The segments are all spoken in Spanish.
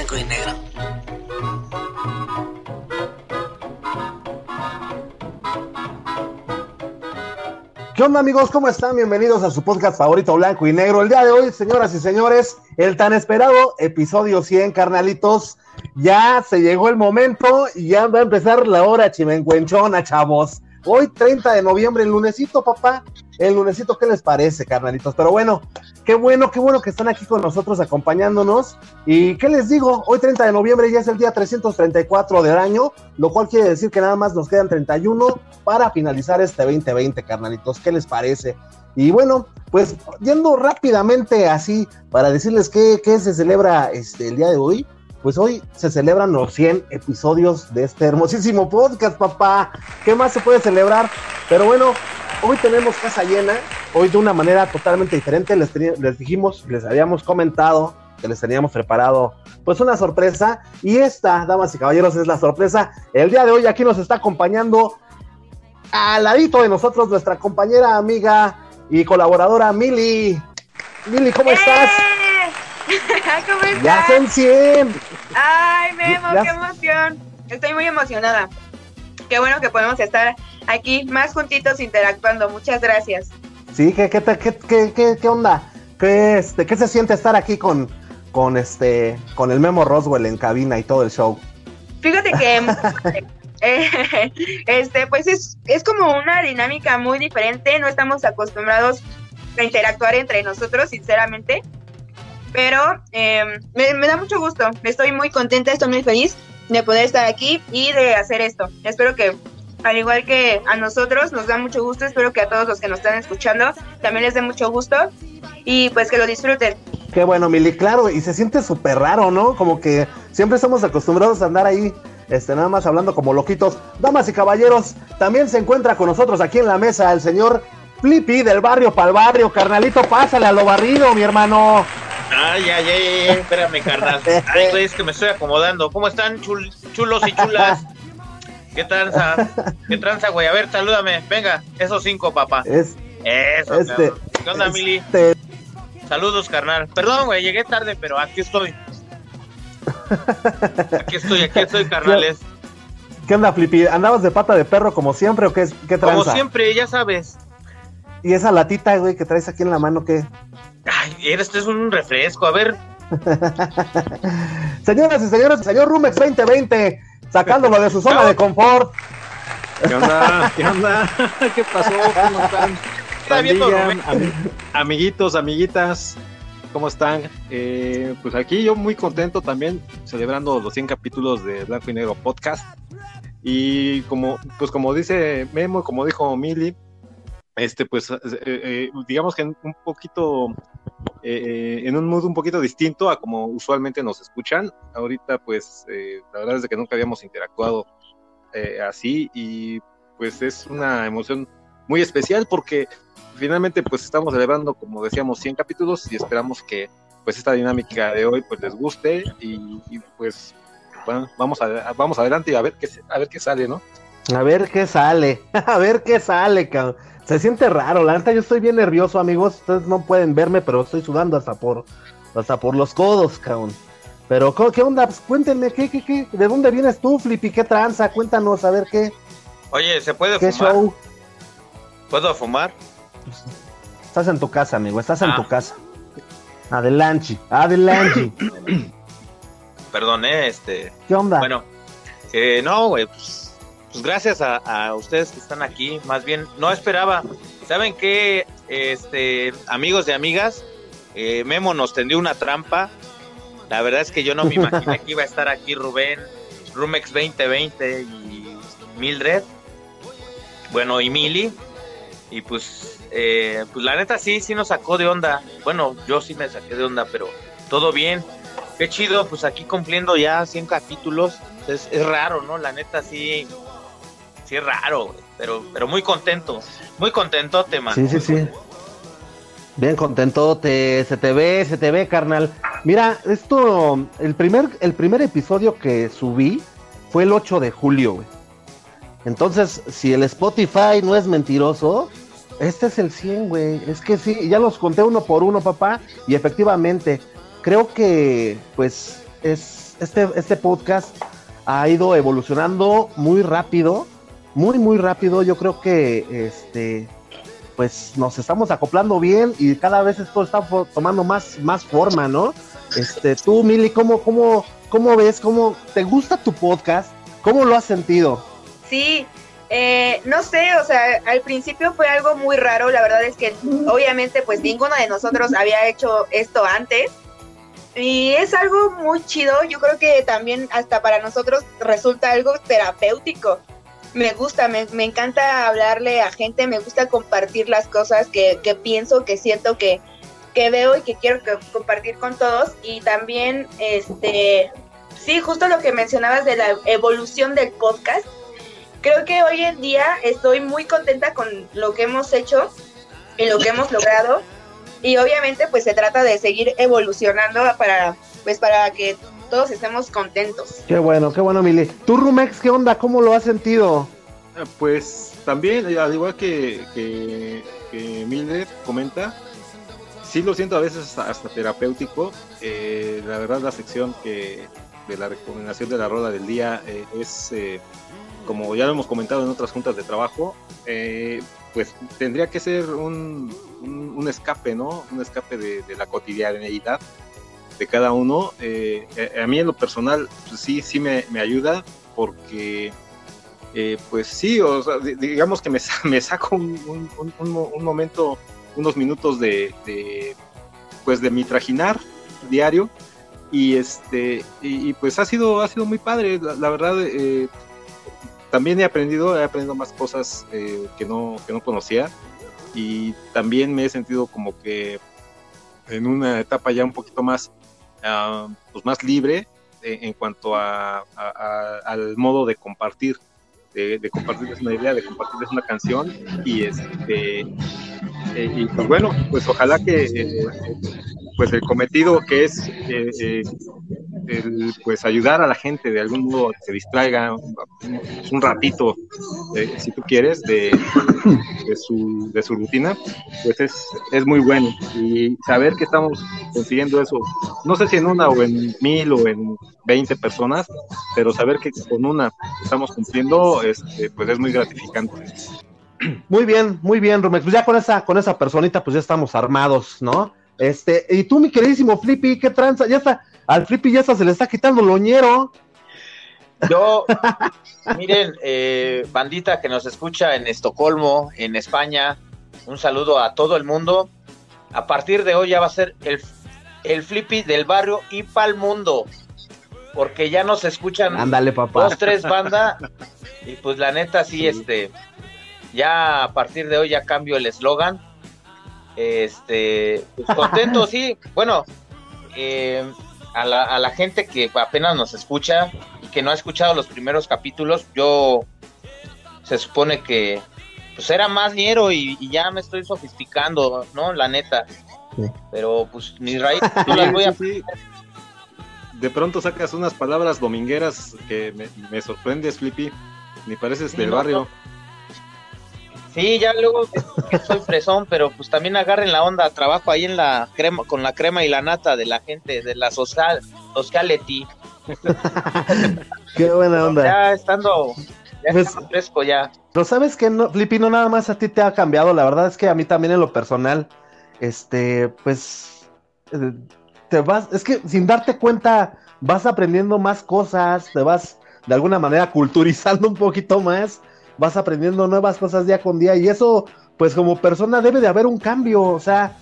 blanco y negro. ¿Qué onda amigos? ¿Cómo están? Bienvenidos a su podcast favorito blanco y negro. El día de hoy, señoras y señores, el tan esperado episodio 100, carnalitos. Ya se llegó el momento y ya va a empezar la hora chimencuenchona, chavos. Hoy 30 de noviembre, el lunesito, papá. El lunesito, ¿qué les parece, carnalitos? Pero bueno, qué bueno, qué bueno que están aquí con nosotros acompañándonos. Y qué les digo, hoy 30 de noviembre ya es el día 334 del año, lo cual quiere decir que nada más nos quedan 31 para finalizar este 2020, carnalitos. ¿Qué les parece? Y bueno, pues yendo rápidamente así para decirles qué, qué se celebra este, el día de hoy pues hoy se celebran los 100 episodios de este hermosísimo podcast, papá. ¿Qué más se puede celebrar? Pero bueno, hoy tenemos casa llena, hoy de una manera totalmente diferente. Les, les dijimos, les habíamos comentado que les teníamos preparado pues una sorpresa. Y esta, damas y caballeros, es la sorpresa. El día de hoy aquí nos está acompañando al ladito de nosotros nuestra compañera, amiga y colaboradora Mili. Mili, ¿cómo estás? ¿Cómo estás? Ya son 100. Ay, Memo, qué emoción. Estoy muy emocionada. Qué bueno que podemos estar aquí más juntitos interactuando. Muchas gracias. Sí, ¿qué, qué, qué, qué, qué onda? ¿Qué, este, ¿Qué se siente estar aquí con, con, este, con el Memo Roswell en cabina y todo el show? Fíjate que eh, este, pues es, es como una dinámica muy diferente. No estamos acostumbrados a interactuar entre nosotros, sinceramente. Pero eh, me, da mucho gusto, estoy muy contenta, estoy muy feliz de poder estar aquí y de hacer esto. Espero que, al igual que a nosotros, nos da mucho gusto, espero que a todos los que nos están escuchando también les dé mucho gusto y pues que lo disfruten. Qué bueno, Mili, claro, y se siente súper raro, ¿no? Como que siempre estamos acostumbrados a andar ahí este, nada más hablando como loquitos. Damas y caballeros, también se encuentra con nosotros aquí en la mesa el señor Flippy del barrio pa'l barrio. Carnalito, pásale a lo barrido, mi hermano. Ay, ay, ay, espérame, carnal. Ay, güey, es que me estoy acomodando. ¿Cómo están, chulos y chulas? ¿Qué tranza? ¿Qué tranza, güey? A ver, salúdame. Venga, esos cinco, papá. Es, Eso, este, ¿Qué onda, Mili? Este. Saludos, carnal. Perdón, güey, llegué tarde, pero aquí estoy. Aquí estoy, aquí estoy, carnales. ¿Qué onda, Flippy? ¿Andabas de pata de perro como siempre o qué, qué tranza? Como siempre, ya sabes. ¿Y esa latita, güey, que traes aquí en la mano, qué? Ay, esto es un refresco, a ver. Señoras y señores, señor Rumex 2020, sacándolo de su zona de confort. ¿Qué onda? ¿Qué onda? ¿Qué pasó? ¿Cómo están? amiguitos, amiguitas, ¿cómo están? Eh, pues aquí yo muy contento también, celebrando los 100 capítulos de Blanco y Negro Podcast. Y como, pues como dice Memo, como dijo Mili, este, pues, eh, eh, digamos que un poquito, eh, en un modo un poquito distinto a como usualmente nos escuchan. Ahorita, pues, la verdad es que nunca habíamos interactuado así y pues es una emoción muy especial porque finalmente pues estamos celebrando, como decíamos, 100 capítulos y esperamos que pues esta dinámica de hoy pues les guste y, pues vamos, a, vamos adelante y a ver qué, a ver qué sale, ¿no? A ver qué sale, a ver qué sale, cabrón. Se siente raro, la neta yo estoy bien nervioso, amigos. Ustedes no pueden verme, pero estoy sudando hasta por hasta por los codos, cabrón. Pero ¿qué onda? Pues cuéntenme, ¿qué, qué, qué? ¿De dónde vienes tú, Flippy? ¿Qué tranza? Cuéntanos, a ver qué. Oye, ¿se puede ¿Qué fumar? Show? ¿Puedo fumar? Estás en tu casa, amigo, estás en tu ah. casa. Adelante, adelante. Perdón, ¿eh? Este. ¿Qué onda? Bueno, eh, no, güey, pues pues gracias a, ustedes que están aquí. Más bien, no esperaba. ¿Saben qué, este, amigos y amigas? Eh, Memo nos tendió una trampa. La verdad es que yo no me imaginé que iba a estar aquí Rubén, Rumex 2020 y Mildred. Bueno, y Mili. Y pues, eh, pues la neta sí, sí nos sacó de onda. Bueno, yo sí me saqué de onda, pero todo bien. Qué chido, pues aquí cumpliendo ya 100 capítulos. Es, es raro, ¿no? La neta sí sí es raro, pero, pero muy contento, muy contento, man. Sí, sí, sí. Bien contento, te, se te ve, se te ve, carnal. Mira, esto, el primer, el primer episodio que subí fue el 8 de julio, güey. Entonces, si el Spotify no es mentiroso, este es el 100, güey. Es que sí, ya los conté uno por uno, papá. Y efectivamente, creo que, pues, es este, este podcast ha ido evolucionando muy rápido, muy, muy rápido. Yo creo que este, pues nos estamos acoplando bien y cada vez esto está tomando más, más forma, ¿no? Este, tú, Mili, ¿cómo, cómo, cómo ves? ¿Cómo te gusta tu podcast? ¿Cómo lo has sentido? Sí, eh, no sé, o sea, al principio fue algo muy raro, la verdad es que obviamente pues ninguno de nosotros había hecho esto antes y es algo muy chido, yo creo que también hasta para nosotros resulta algo terapéutico. Me gusta, me, encanta hablarle a gente, me gusta compartir las cosas que, que pienso, que siento que, que veo y que quiero compartir con todos y también este sí, justo lo que mencionabas de la evolución del podcast creo que hoy en día estoy muy contenta con lo que hemos hecho y lo que hemos logrado. Y obviamente pues se trata de seguir evolucionando para pues para que todos estemos contentos. Qué bueno, qué bueno, Mili. ¿Tú, Rumex, qué onda? ¿Cómo lo has sentido? Eh, pues también, eh, al igual que, que, que comenta, sí lo siento a veces hasta, terapéutico. Eh, la verdad, la sección que de la recomendación de la roda del día es como ya lo hemos comentado en otras juntas de trabajo, eh, pues tendría que ser un, un, escape, ¿no? Un escape de, la cotidianeidad de cada uno. Eh, a mí en lo personal, pues sí, sí me, me ayuda porque, eh, pues sí, o sea, digamos que me, me saco un, un, momento, unos minutos de, de, pues de mi trajinar diario y este y, pues ha sido ha sido muy padre la, verdad eh, también he aprendido, he aprendido más cosas que, no, que no conocía y también me he sentido como que en una etapa ya un poquito más, ah, pues más libre eh, en cuanto a, al modo de compartir, de, compartirles una idea, de compartirles una canción y este eh, y pues bueno, pues ojalá que pues el cometido que es pues ayudar a la gente de algún modo que se distraiga un, ratito, eh, si tú quieres, de, de, su, de su rutina, pues es, es muy bueno. Y saber que estamos consiguiendo eso, no sé si en una o en mil o en veinte personas, pero saber que con una estamos cumpliendo, este, pues es muy gratificante. Muy bien, muy bien, Rumex. Pues ya con esa, con esa personita, pues ya estamos armados, ¿no? Este, y tú, mi queridísimo Flippy, ¿qué tranza? Ya está, al Flippy ya se le está quitando el oñero. Yo, miren, eh, bandita que nos escucha en Estocolmo, en España, un saludo a todo el mundo. A partir de hoy ya va a ser el, el Flippy del barrio y pa'l mundo. Porque ya nos escuchan Ándale, papá. dos, tres bandas. Y pues la neta, sí, este, ya a partir de hoy ya cambio el eslogan. Este, pues contento, sí. Bueno, eh, a la, a la gente que apenas nos escucha y que no ha escuchado los primeros capítulos, yo se supone que pues era más ñero y, ya me estoy sofisticando, ¿no? La neta. Pero pues mis raíces no las voy a... De pronto sacas unas palabras domingueras que me, me sorprendes, Flippy. Ni pareces del barrio. Sí, ya luego soy fresón, pero pues también agarren la onda, trabajo ahí en la crema, con la crema y la nata de la gente, de la social, sociality. Qué buena onda. Ya estando ya pues, fresco ya. Pero sabes que no, Flippy, no nada más a ti te ha cambiado, la verdad es que a mí también en lo personal, este, pues, eh, te vas, es que sin darte cuenta vas aprendiendo más cosas, te vas de alguna manera culturizando un poquito más vas aprendiendo nuevas cosas día con día y eso, pues como persona debe de haber un cambio, o sea,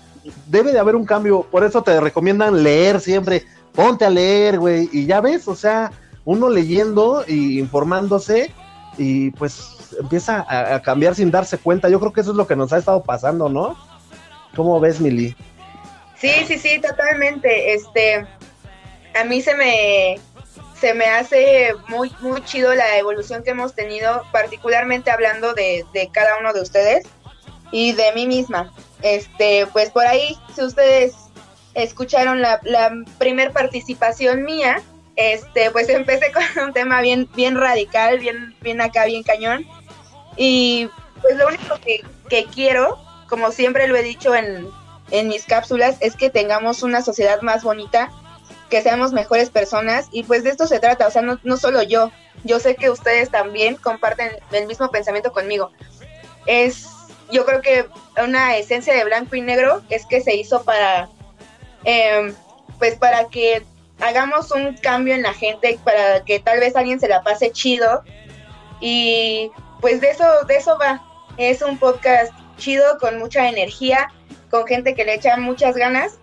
debe de haber un cambio, por eso te recomiendan leer siempre, ponte a leer, güey, y ya ves, o sea, uno leyendo y informándose y pues empieza a, cambiar sin darse cuenta, yo creo que eso es lo que nos ha estado pasando, ¿no? ¿Cómo ves, Mili? Sí, sí, sí, totalmente, este, a mí se me se me hace muy, muy chido la evolución que hemos tenido, particularmente hablando de, cada uno de ustedes y de mí misma. Este, pues por ahí, si ustedes escucharon la, la primer participación mía, este, pues empecé con un tema bien, bien radical, bien, bien acá, bien cañón. Y pues lo único que, que quiero, como siempre lo he dicho en, en mis cápsulas, es que tengamos una sociedad más bonita que seamos mejores personas y pues de esto se trata, o sea, no, no solo yo, yo sé que ustedes también comparten el mismo pensamiento conmigo. Es, yo creo que una esencia de blanco y negro es que se hizo para, em, pues para que hagamos un cambio en la gente, para que tal vez alguien se la pase chido y pues de eso, de eso va. Es un podcast chido con mucha energía, con gente que le echa muchas ganas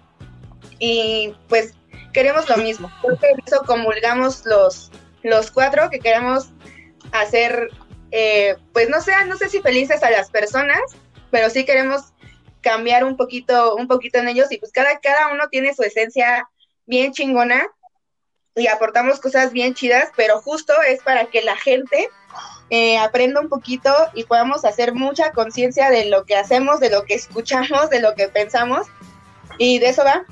y pues queremos lo mismo. Porque eso comulgamos los, los cuatro que queremos hacer, eh, pues no sé, no sé si felices a las personas, pero sí queremos cambiar un poquito, un poquito en ellos y pues cada, cada uno tiene su esencia bien chingona y aportamos cosas bien chidas, pero justo es para que la gente eh, aprenda un poquito y podamos hacer mucha conciencia de lo que hacemos, de lo que escuchamos, de lo que pensamos y de eso va.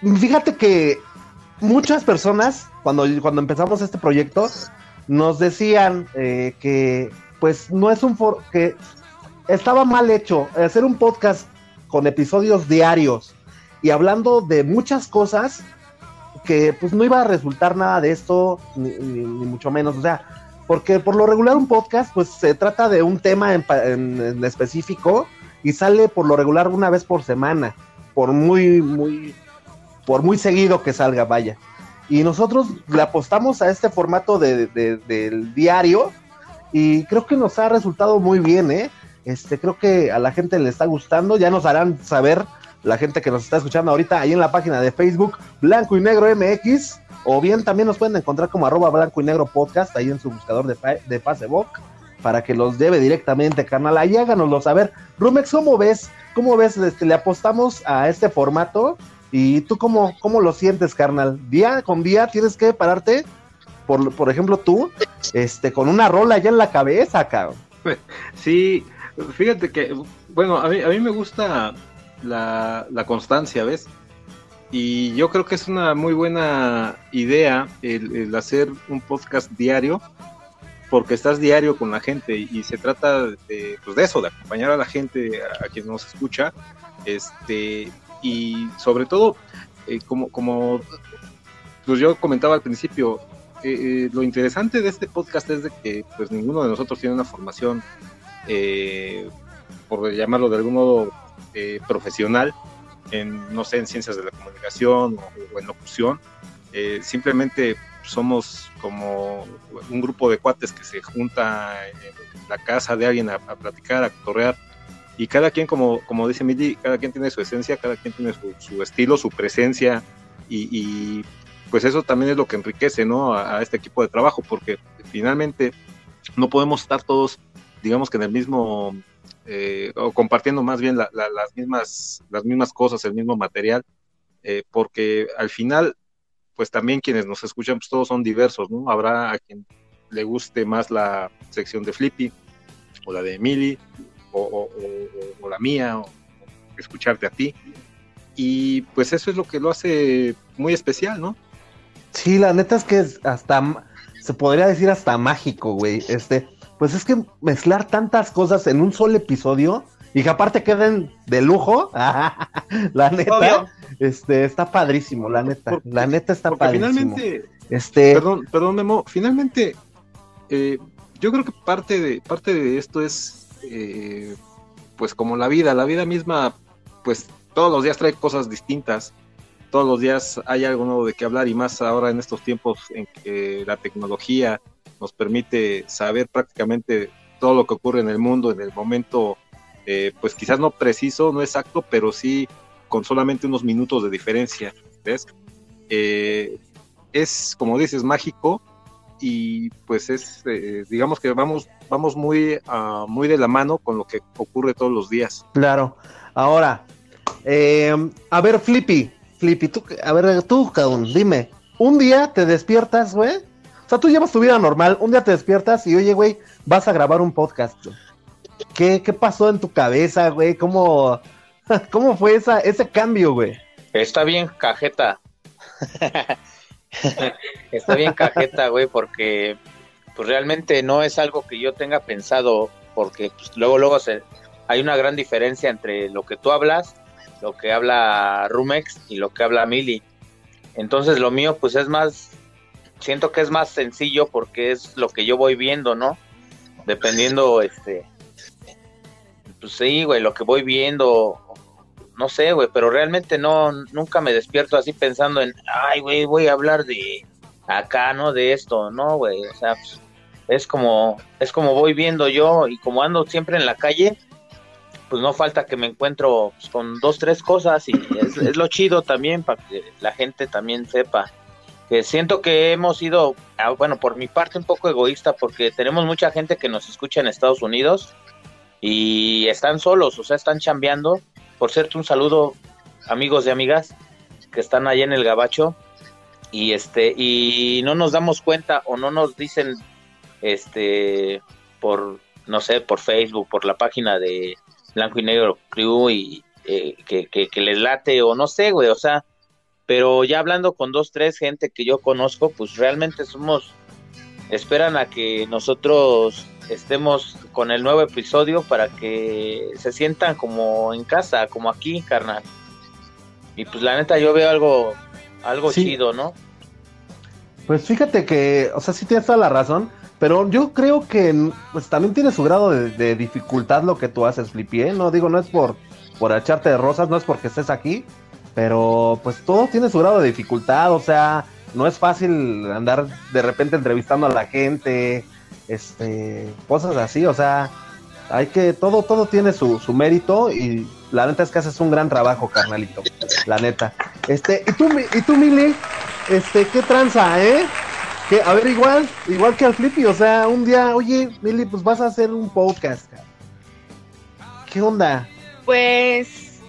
Fíjate que muchas personas, cuando, cuando empezamos este proyecto, nos decían eh, que pues no es un for que estaba mal hecho hacer un podcast con episodios diarios y hablando de muchas cosas que pues no iba a resultar nada de esto ni, mucho menos. O sea porque por lo regular un podcast pues se trata de un tema en, en específico y sale por lo regular una vez por semana por muy muy por muy seguido que salga, vaya. Y nosotros le apostamos a este formato de, del diario y creo que nos ha resultado muy bien, ¿eh? Este, creo que a la gente le está gustando, ya nos harán saber la gente que nos está escuchando ahorita ahí en la página de Facebook Blanco y Negro MX, o bien también nos pueden encontrar como arroba Blanco y Negro Podcast ahí en su buscador de, de Facebook para que los lleve directamente, canal. Ahí háganoslo saber. Rumex, ¿cómo ves? ¿Cómo ves? Este, le apostamos a este formato ¿Y tú cómo, cómo lo sientes, carnal? Día con día tienes que pararte, por, por ejemplo, tú, este, con una rola ya en la cabeza, cabrón. Sí, fíjate que, bueno, a mí, a mí me gusta la, la constancia, ¿ves? Y yo creo que es una muy buena idea el, hacer un podcast diario, porque estás diario con la gente y, se trata de, pues de eso, de acompañar a la gente, a, a quien nos escucha, este, y sobre todo, eh, como, como pues yo comentaba al principio, eh, eh, lo interesante de este podcast es de que pues ninguno de nosotros tiene una formación, por llamarlo de algún modo, profesional, en, no sé, en ciencias de la comunicación o, en locución. simplemente somos como un grupo de cuates que se junta en la casa de alguien a, a platicar, a correr y cada quien, como, como dice Mili, cada quien tiene su esencia, cada quien tiene su, estilo, su presencia, y, pues eso también es lo que enriquece ¿no? a, este equipo de trabajo, porque finalmente no podemos estar todos, digamos que en el mismo, eh, o compartiendo más bien las, mismas, las mismas cosas, el mismo material, eh, porque al final, pues también quienes nos escuchan, pues todos son diversos, ¿no? Habrá a quien le guste más la sección de Flippy o la de Emily, o, la mía, o escucharte a ti. Y pues eso es lo que lo hace muy especial, ¿no? Sí, la neta es que es hasta, se podría decir hasta mágico, güey. Este, pues es que mezclar tantas cosas en un solo episodio y que aparte queden de lujo, la neta, este, está padrísimo, la neta, la neta está padrísimo. Finalmente, este, perdón, perdón, Memo, finalmente, eh, yo creo que parte de, parte de esto es eh, pues como la vida, la vida misma, pues todos los días trae cosas distintas, todos los días hay algo nuevo de qué hablar y más ahora en estos tiempos en que la tecnología nos permite saber prácticamente todo lo que ocurre en el mundo en el momento, eh, pues quizás no preciso, no exacto, pero sí con solamente unos minutos de diferencia, ¿ves? Eh, es, como dices, mágico y pues es, digamos que vamos, vamos muy, uh, muy de la mano con lo que ocurre todos los días. Claro. Ahora, eh, a ver, Flippy, Flippy, tú, a ver, tú, cabrón, dime, un día te despiertas, güey. O sea, tú llevas tu vida normal, un día te despiertas y, oye, güey, vas a grabar un podcast. ¿Qué, qué pasó en tu cabeza, güey? ¿Cómo, ¿Cómo fue esa, ese cambio, güey? Está bien, cajeta. Está bien cajeta, güey, porque pues realmente no es algo que yo tenga pensado, porque pues, luego, luego se, hay una gran diferencia entre lo que tú hablas, lo que habla Rumex y lo que habla Mili. Entonces lo mío pues es más, siento que es más sencillo porque es lo que yo voy viendo, ¿no? Dependiendo, este, pues sí, güey, lo que voy viendo, no sé, güey, pero realmente no, nunca me despierto así pensando en, ay, güey, voy a hablar de acá, ¿no? De esto, no, güey, o sea, pues, es como, es como voy viendo yo y como ando siempre en la calle, pues no falta que me encuentro pues, con dos, tres cosas y es, lo chido también para que la gente también sepa. Que siento que hemos sido, ah, bueno, por mi parte un poco egoísta porque tenemos mucha gente que nos escucha en Estados Unidos y están solos, o sea, están chambeando. Por cierto, un saludo amigos y amigas que están ahí en el gabacho y este y no nos damos cuenta o no nos dicen este por no sé, por Facebook, por la página de Blanco y Negro Crew y eh, que, que, les late o no sé, güey, o sea, pero ya hablando con dos, tres gente que yo conozco, pues realmente somos, esperan a que nosotros estemos con el nuevo episodio para que se sientan como en casa, como aquí, carnal. Y pues la neta yo veo algo, algo chido, ¿no? Pues fíjate que, o sea, sí tienes toda la razón. Pero yo creo que pues también tiene su grado de, dificultad lo que tú haces, Flippy, ¿eh? No digo, no es por, por echarte de rosas, no es porque estés aquí, pero pues todo tiene su grado de dificultad, o sea, no es fácil andar de repente entrevistando a la gente, este, cosas así, o sea, hay que, todo, todo tiene su, su mérito y la neta es que haces un gran trabajo, carnalito, la neta. Este, y tú, y tú, Mili, este, qué tranza, ¿eh? Que, a ver, igual, igual que al Flippy, o sea, un día, oye, Mili, pues vas a hacer un podcast. ¿Qué onda? Pues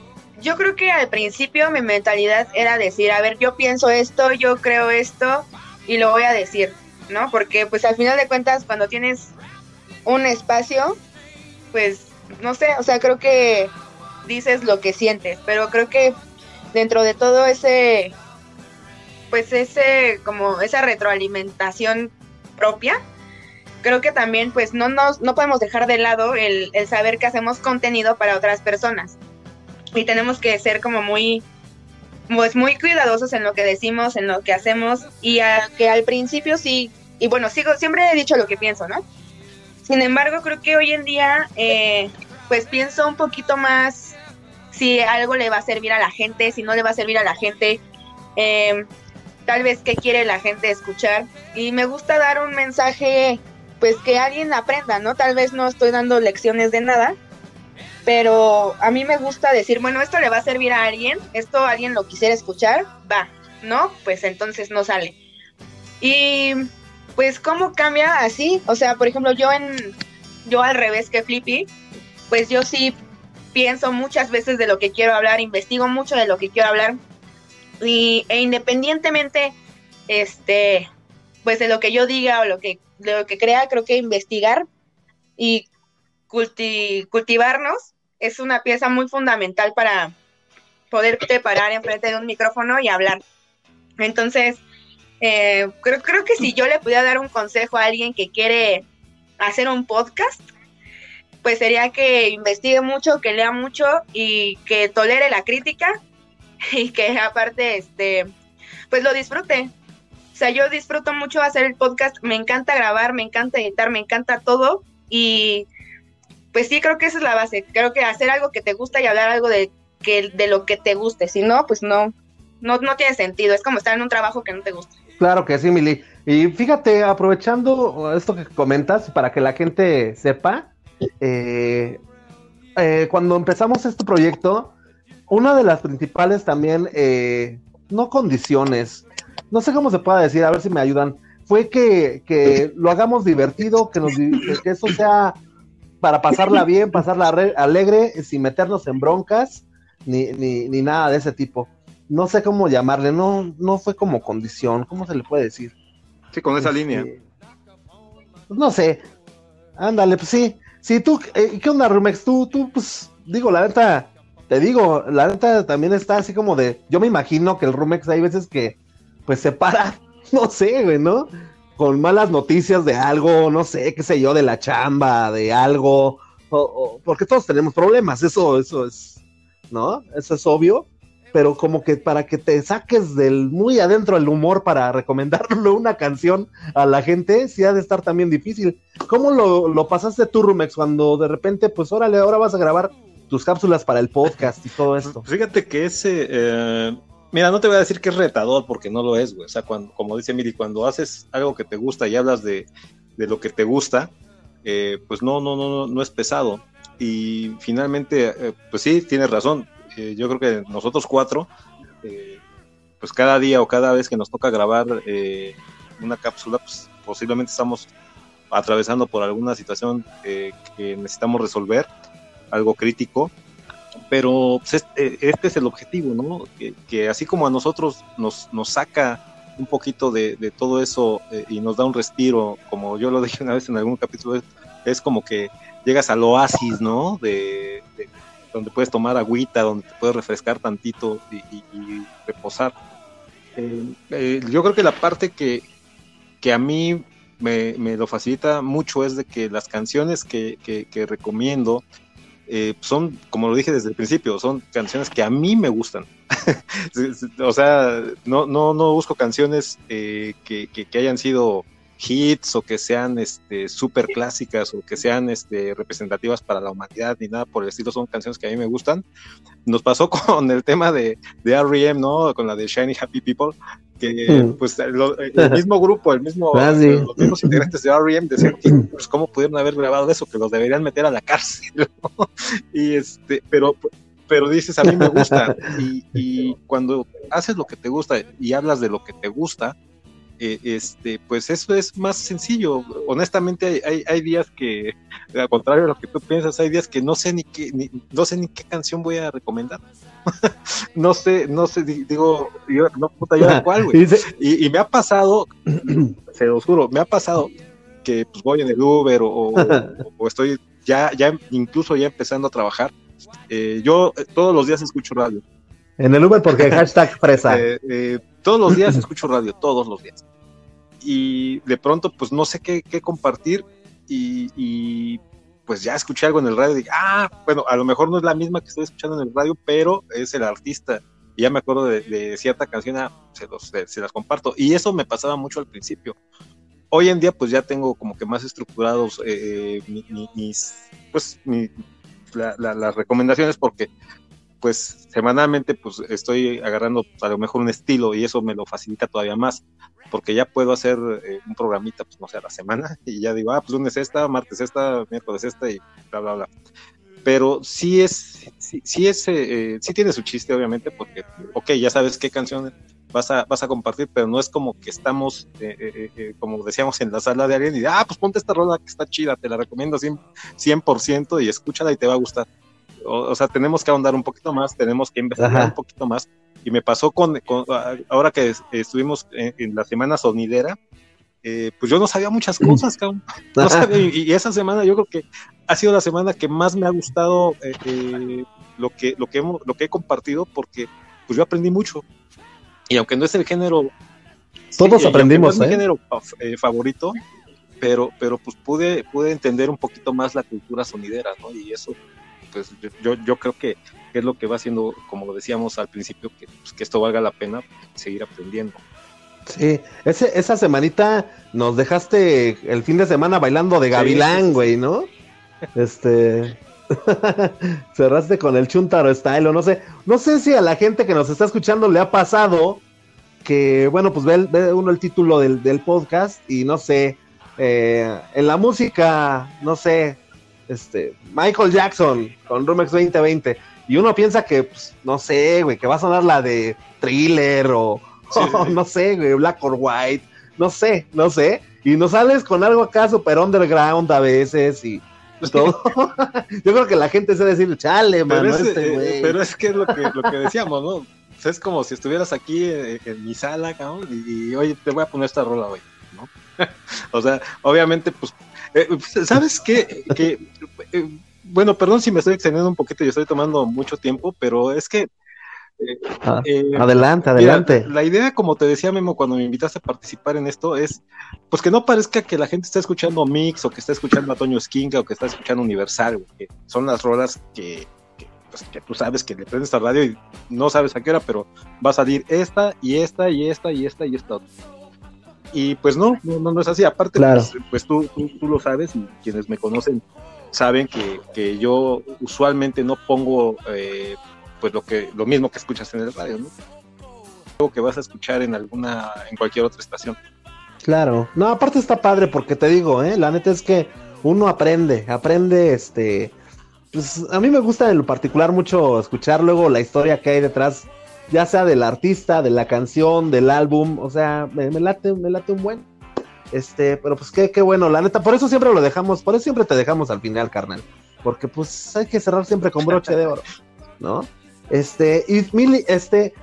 yo creo que al principio mi mentalidad era decir, a ver, yo pienso esto, yo creo esto y lo voy a decir, ¿no? Porque pues al final de cuentas cuando tienes un espacio, pues no sé, o sea, creo que dices lo que sientes, pero creo que dentro de todo ese pues ese como esa retroalimentación propia creo que también pues no nos no podemos dejar de lado el, saber que hacemos contenido para otras personas. Y tenemos que ser como muy pues muy cuidadosos en lo que decimos en lo que hacemos y que al principio sí y bueno sigo siempre he dicho lo que pienso no sin embargo creo que hoy en día eh, pues pienso un poquito más si algo le va a servir a la gente si no le va a servir a la gente eh, tal vez qué quiere la gente escuchar y me gusta dar un mensaje pues que alguien aprenda, ¿no? Tal vez no estoy dando lecciones de nada, pero a mí me gusta decir, bueno, esto le va a servir a alguien, esto alguien lo quisiera escuchar, va, ¿no? Pues entonces no sale. Y pues cómo cambia así, o sea, por ejemplo, yo en yo al revés que Flippy, pues yo sí pienso muchas veces de lo que quiero hablar, investigo mucho de lo que quiero hablar y, e independientemente, este, pues de lo que yo diga o lo que, lo que crea, creo que investigar y cultivarnos es una pieza muy fundamental para poderte parar enfrente de un micrófono y hablar. Entonces, eh, creo, creo que si yo le pudiera dar un consejo a alguien que quiere hacer un podcast, pues sería que investigue mucho, que lea mucho y que tolere la crítica y que aparte, este, pues lo disfrute. O sea, yo disfruto mucho hacer el podcast, me encanta grabar, me encanta editar, me encanta todo y pues sí, creo que esa es la base. Creo que hacer algo que te gusta y hablar algo de, que, de lo que te guste, si no, pues no, no, no tiene sentido. Es como estar en un trabajo que no te gusta. Claro que sí, Mili. Y fíjate, aprovechando esto que comentas, para que la gente sepa, eh, eh, cuando empezamos este proyecto, una de las principales también, eh, no condiciones, no sé cómo se pueda decir, a ver si me ayudan, fue que, lo hagamos divertido, que, nos, que eso sea para pasarla bien, pasarla alegre, sin meternos en broncas, ni, ni, ni nada de ese tipo. No sé cómo llamarle, no, no fue como condición, ¿cómo se le puede decir? Sí, con esa línea. Este, pues no sé. Ándale, pues sí. Sí, tú, eh, ¿qué onda, Rumex? Tú, tú, pues, digo, la neta, te digo, la neta también está así como de, yo me imagino que el Rumex hay veces que pues se para, no sé, güey, ¿no? Con malas noticias de algo, no sé, qué sé yo, de la chamba, de algo, o, porque todos tenemos problemas, eso, eso es, ¿no? Eso es obvio. pero como que para que te saques del muy adentro el humor para recomendarle una canción a la gente, sí ha de estar también difícil. ¿Cómo lo, lo pasaste tú, Rumex, cuando de repente, pues órale, ahora vas a grabar tus cápsulas para el podcast y todo esto? Fíjate que ese, eh, mira, no te voy a decir que es retador porque no lo es, güey. O sea, cuando, como dice Miri, cuando haces algo que te gusta y hablas de, de lo que te gusta, eh, pues no, no, no, no es pesado. Y finalmente, eh, pues sí, tienes razón yo creo que nosotros cuatro, eh, pues cada día o cada vez que nos toca grabar eh, una cápsula, pues posiblemente estamos atravesando por alguna situación eh, que necesitamos resolver, algo crítico, pero pues, este, este, es el objetivo, ¿no? Que, así como a nosotros nos, nos saca un poquito de, todo eso y nos da un respiro, como yo lo dije una vez en algún capítulo, es, como que llegas al oasis, ¿no? de, donde puedes tomar agüita, donde te puedes refrescar tantito y, reposar. Eh, eh, yo creo que la parte que, que a mí me, lo facilita mucho es de que las canciones que, que, recomiendo eh, son, como lo dije desde el principio, son canciones que a mí me gustan. o sea, no, no, no busco canciones que, que hayan sido hits o que sean este súper clásicas o que sean este representativas para la humanidad ni nada por el estilo, son canciones que a mí me gustan. Nos pasó con el tema de, de R.E.M., ¿no? Con la de Shiny Happy People, que mm. pues el, mismo grupo, el mismo, ah, los mismos integrantes de R.E.M. decían que pues cómo pudieron haber grabado eso, que los deberían meter a la cárcel, Y este, pero pero dices a mí me gusta y, y cuando haces lo que te gusta y hablas de lo que te gusta, eh, este, pues eso es más sencillo. Honestamente, hay, hay, días que, al contrario de lo que tú piensas, hay días que no sé ni qué, no sé ni qué canción voy a recomendar. no sé, no sé, digo, yo, no puta, yo cuál, güey. Y, me ha pasado, se lo juro, me ha pasado que pues voy en el Uber o, estoy ya, ya incluso ya empezando a trabajar. Eh, yo eh, todos los días escucho radio. En el Uber porque hashtag fresa. todos los días escucho radio, todos los días y de pronto pues no sé qué, compartir y, pues ya escuché algo en el radio y ah, bueno, a lo mejor no es la misma que estoy escuchando en el radio, pero es el artista. Y ya me acuerdo de, cierta canción, ah, se, los, se, las comparto. Y eso me pasaba mucho al principio. Hoy en día pues ya tengo como que más estructurados eh, mis, pues las recomendaciones porque pues semanalmente pues estoy agarrando a lo mejor un estilo y eso me lo facilita todavía más porque ya puedo hacer eh, un programita pues no sé a la semana y ya digo ah pues lunes esta martes esta miércoles esta y bla bla bla. Pero sí es sí, sí es eh, sí tiene su chiste obviamente porque ok ya sabes qué canción vas a vas a compartir pero no es como que estamos eh, como decíamos en la sala de alguien y ah pues ponte esta rola que está chida te la recomiendo 100%, 100% y escúchala y te va a gustar o, sea, tenemos que ahondar un poquito más, tenemos que investigar un poquito más. Y me pasó con, ahora que estuvimos en, la semana sonidera, eh, pues yo no sabía muchas cosas, cabrón. y, esa semana yo creo que ha sido la semana que más me ha gustado eh, eh, lo, que, lo, que hemos, lo que he compartido, porque pues yo aprendí mucho. Y aunque no es el género... Todos aprendimos, no es mi género favorito, pero, pero pues pude, pude entender un poquito más la cultura sonidera, ¿no? Y eso pues yo, yo creo que es lo que va haciendo, como decíamos al principio, que, pues, que esto valga la pena seguir aprendiendo. Sí, Ese, esa semanita nos dejaste el fin de semana bailando de gavilán, güey, ¿no? Este... Cerraste con el Chuntaro Style, o no sé. No sé si a la gente que nos está escuchando le ha pasado que, bueno, pues ve, uno el título del, del, podcast y no sé, eh, en la música, no sé, este, Michael Jackson con Rumex 2020. Y uno piensa que, pues, no sé, güey, que va a sonar la de thriller o, no sé, güey, Black or White, no sé, no sé. Y nos sales con algo acá super underground a veces y todo. Yo creo que la gente se decir, chale, pero es, este eh, pero es que es lo que, lo que decíamos, ¿no? es como si estuvieras aquí eh, en, mi sala, cabrón, y, y, oye, te voy a poner esta rola, güey, ¿no? o sea, obviamente, pues eh, ¿Sabes qué? Que, eh, bueno, perdón si me estoy extendiendo un poquito y estoy tomando mucho tiempo, pero es que... Eh, ah, adelante, adelante. la idea, como te decía Memo, cuando me invitaste a participar en esto, es pues que no parezca que la gente está escuchando Mix o que está escuchando a Toño Skinga o que está escuchando Universal, que son las rolas que, pues que tú sabes que le prendes a radio y no sabes a qué hora, pero va a salir esta y esta y esta y esta y esta Y pues no, no, no es así. Aparte, pues, pues tú, tú, lo sabes y quienes me conocen saben que, que yo usualmente no pongo eh, pues lo que lo mismo que escuchas en el radio, ¿no? Algo que vas a escuchar en alguna en cualquier otra estación. Claro. No, aparte está padre porque te digo, eh, la neta es que uno aprende, aprende este pues a mí me gusta en lo particular mucho escuchar luego la historia que hay detrás, ya sea del artista, de la canción, del álbum, o sea, me, late, me late un buen. Este, pero pues qué, qué bueno, la neta, por eso siempre lo dejamos, por eso siempre te dejamos al final, carnal. Porque pues hay que cerrar siempre con broche de oro, ¿no? Este, y Mili, este,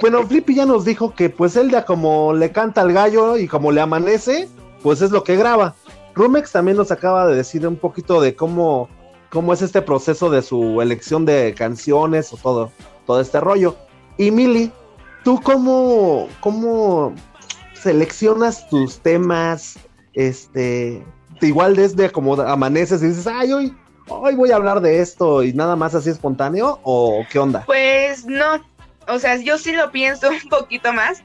bueno, Flippy ya nos dijo que pues él ya como le canta al gallo y como le amanece, pues es lo que graba. Rumex también nos acaba de decir un poquito de cómo cómo es este proceso de su elección de canciones o todo, todo este rollo. Y Mili, ¿tú cómo, cómo seleccionas tus temas? Este, igual desde como amaneces y dices, ay, hoy, hoy voy a hablar de esto y nada más así espontáneo, o qué onda? Pues no, o sea, yo sí lo pienso un poquito más,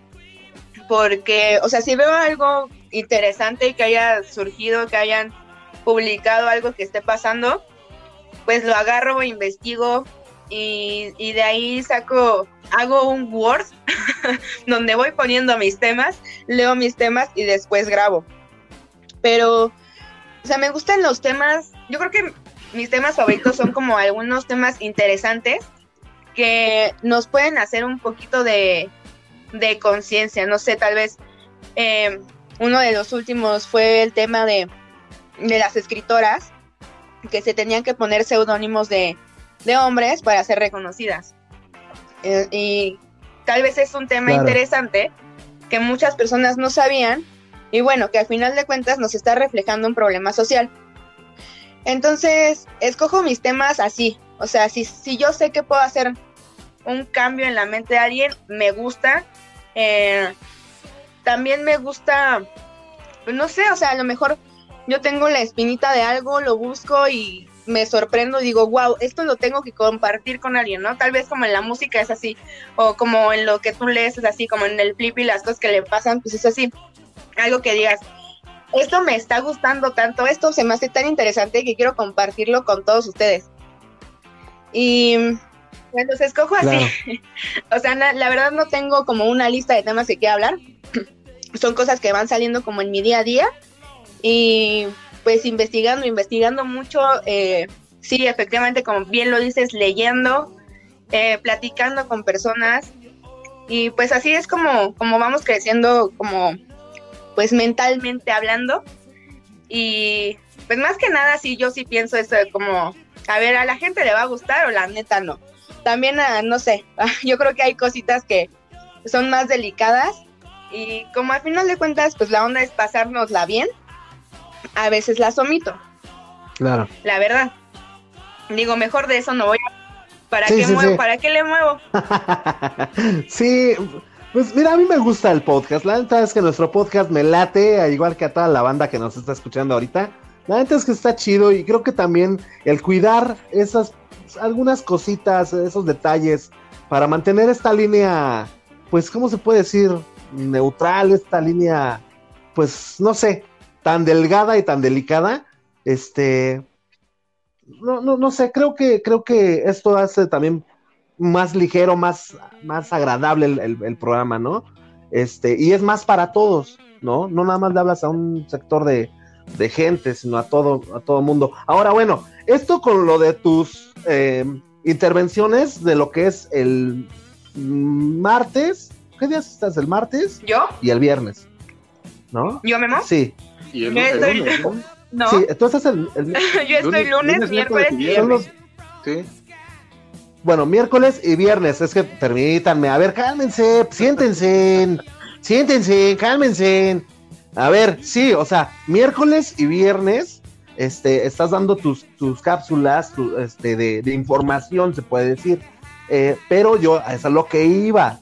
porque, o sea, si veo algo interesante que haya surgido, que hayan publicado algo que esté pasando, pues lo agarro, investigo y, de ahí saco, hago un Word donde voy poniendo mis temas, leo mis temas y después grabo. Pero, o sea, me gustan los temas, yo creo que mis temas favoritos son como algunos temas interesantes que nos pueden hacer un poquito de, de conciencia, no sé, tal vez eh, uno de los últimos fue el tema de, de las escritoras que se tenían que poner seudónimos de, hombres para ser reconocidas. Eh, y tal vez es un tema interesante que muchas personas no sabían y bueno, que al final de cuentas nos está reflejando un problema social. Entonces, escojo mis temas así. O sea, si, si yo sé que puedo hacer un cambio en la mente de alguien, me gusta. Eh, también me gusta, no sé, o sea, a lo mejor yo tengo la espinita de algo, lo busco y me sorprendo y digo, wow, esto lo tengo que compartir con alguien, ¿no? Tal vez como en la música es así, o como en lo que tú lees es así, como en el flip y las cosas que le pasan, pues es así. Algo que digas, esto me está gustando tanto, esto se me hace tan interesante que quiero compartirlo con todos ustedes. Y bueno, se escojo así. o sea, la verdad no tengo como una lista de temas que quiera hablar. Son cosas que van saliendo como en mi día a día y pues investigando, investigando mucho, eh, sí, efectivamente, como bien lo dices, leyendo, eh, platicando con personas. Y pues así es como, como vamos creciendo, como pues mentalmente hablando. Y pues más que nada, sí, yo sí pienso eso de como, a ver, a la gente le va a gustar o la neta no. También, ah, no sé, yo creo que hay cositas que son más delicadas y como al final de cuentas, pues la onda es pasárnosla bien a veces las omito. Claro. La verdad. Digo, mejor de eso no voy a... ¿Para qué muevo? ¿Para qué le muevo? sí, pues mira, a mí me gusta el podcast. La neta es que nuestro podcast me late, igual que a toda la banda que nos está escuchando ahorita. La neta es que está chido y creo que también el cuidar esas algunas cositas, esos detalles para mantener esta línea, pues, ¿cómo se puede decir? Neutral, esta línea, pues, no sé, tan delgada y tan delicada, este, no, no, no sé, creo que, creo que esto hace también más ligero, más, más agradable el, programa, ¿no? Este, y es más para todos, ¿no? No nada más le hablas a un sector de, de gente, sino a todo, a todo mundo. Ahora, bueno, esto con lo de tus em, intervenciones de lo que es el martes, ¿qué días estás? ¿El martes? ¿Yo? Y el viernes, ¿no? ¿Yo, Memo? Sí. Yo estoy... ¿no? Sí, tú estás el, Yo estoy lunes, miércoles y viernes. Sí. Bueno, miércoles y viernes. Es que permítanme. A ver, cálmense, siéntense. siéntense, cálmense. A ver, sí, o sea, miércoles y viernes este, estás dando tus, tus cápsulas este, de, de, información, se puede decir. Eh, pero yo, es a lo que iba.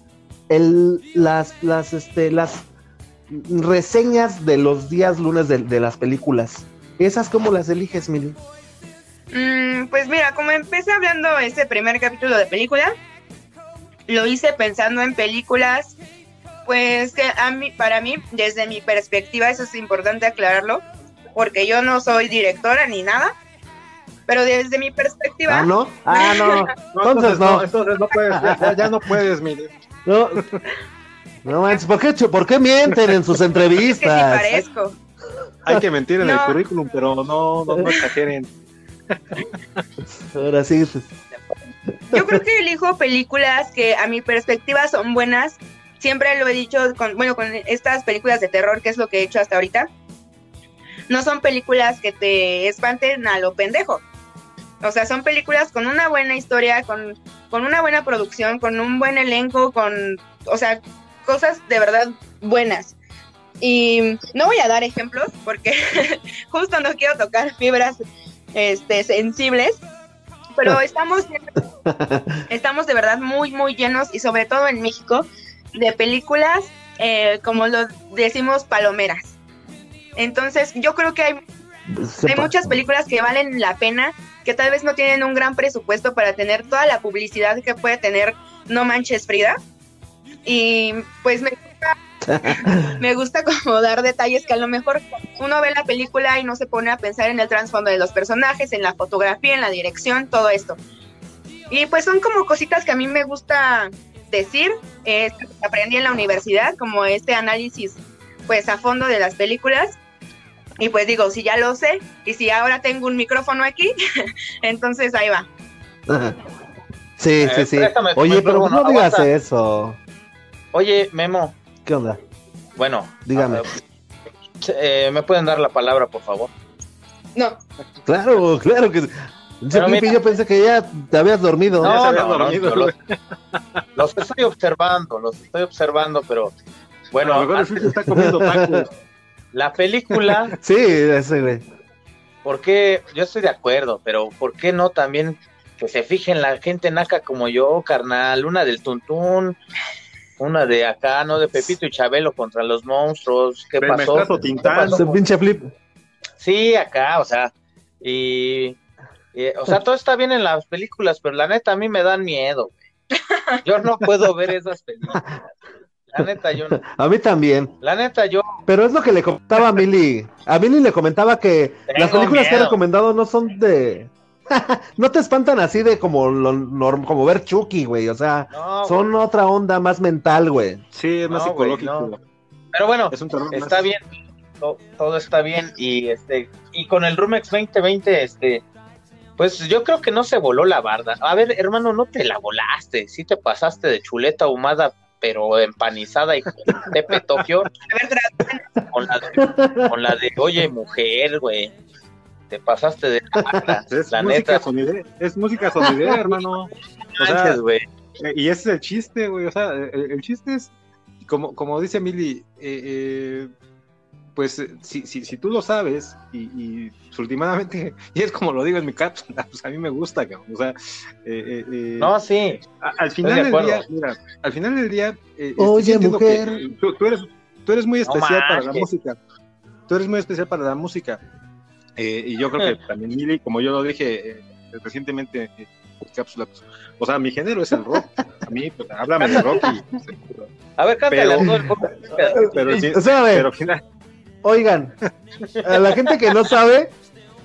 El, las, las, este, las reseñas de los días lunes de, las películas. ¿Esas cómo las eliges, Mili? Mm, pues mira, como empecé hablando este primer capítulo de película, lo hice pensando en películas, pues que a mí, para mí, desde mi perspectiva, eso es importante aclararlo, porque yo no soy directora ni nada, pero desde mi perspectiva... Ah, ¿no? Ah, no. No, Entonces no. Entonces no puedes, ya no puedes, mire. No, no manches, ¿por qué, ¿por qué mienten en sus Es que sí entrevistas? parezco. Hay que mentir en el No. currículum, pero no, no, no exageren. Ahora sí. Yo creo que elijo películas que a mi perspectiva son buenas. Siempre lo he dicho, con, bueno, con estas películas de terror, que es lo que he hecho hasta ahorita. No son películas que te espanten a lo pendejo. O sea, son películas con una buena historia, con, con una buena producción, con un buen elenco, con, o sea, cosas de verdad buenas. Y no voy a dar ejemplos porque justo no quiero tocar fibras este, sensibles, pero estamos estamos de verdad muy, muy llenos y sobre todo en México de películas, eh, como lo decimos, palomeras. Entonces, yo creo que hay, hay muchas películas que valen la pena, que tal vez no tienen un gran presupuesto para tener toda la publicidad que puede tener No Manches Frida. Y pues me gusta, me gusta como dar detalles que a lo mejor uno ve la película y no se pone a pensar en el trasfondo de los personajes, en la fotografía, en la dirección, todo esto. Y pues son como cositas que a mí me gusta decir, eh, que aprendí en la universidad, como este análisis pues a fondo de las películas. Y pues digo, si ya lo sé, y si ahora tengo un micrófono aquí, entonces ahí va. Sí, sí, Eh, sí. préstame tu Oye, pero no digas eso. Oye, Memo, ¿Qué onda? bueno. Dígame. eh, ¿Me pueden dar la palabra, por favor? No, Claro, claro que. Mira- yo pensé que ya te habías dormido. ya se No, había no, no, dormido, yo los, los estoy observando, los estoy observando, pero bueno, a lo mejor el Fifi está comiendo tacos. la película, Sí, ese güey. ¿por qué? Yo estoy de acuerdo, pero ¿por qué no también que se fijen la gente naca como yo, carnal? Una del Tuntún, una de acá, ¿no? De Pepito y Chabelo contra los monstruos, ¿qué pasó? ¿Qué Tintán. pasó? Pinche flip. Sí, acá, o sea, y, y, o sea, todo está bien en las películas, pero la neta a mí me dan miedo, güey. Yo no puedo ver esas películas. La neta, yo no. A mí también. La neta, yo. Pero es lo que le comentaba a Milly. A Milly le comentaba que Tengo las películas que he recomendado no son de. no te espantan así de como lo como ver Chucky, güey. O sea, No, son güey. otra onda más mental, güey. Sí, es más No, psicológico. no. Pero bueno, Es un terror más- está bien. to- Todo está bien. Y este, y con el Rumex 2020, este, pues yo creo que no se voló la barda. A ver, hermano, no te la volaste. Sí te pasaste de chuleta ahumada, pero empanizada y Tepe Tokio. con la de, con la de oye mujer, güey. Te pasaste de la, Es la música neta. sonidera, es música sonidera, hermano. O sea. Eh, Y ese es el chiste, güey. O sea, el, el chiste es, como, como dice Mili, eh, eh, pues eh, si, si, si tú lo sabes, y, y pues, últimamente, y es como lo digo en mi cápsula, pues a mí me gusta, cabrón. O sea, eh, eh, No, sí. a- al final de del día, mira, al final del día, eh, Oye, mujer. tú, tú eres, tú eres muy especial para la música. Tú eres muy especial para la música. Eh, y yo creo que también Mili, como yo lo dije eh, recientemente en mi cápsula, pues, o sea, mi género es el rock. A mí, pues, háblame de rock y, pues, A ver, cántale Pero- tú el poco. pero sí, Espérame, pero al final, oigan, a la gente que no sabe,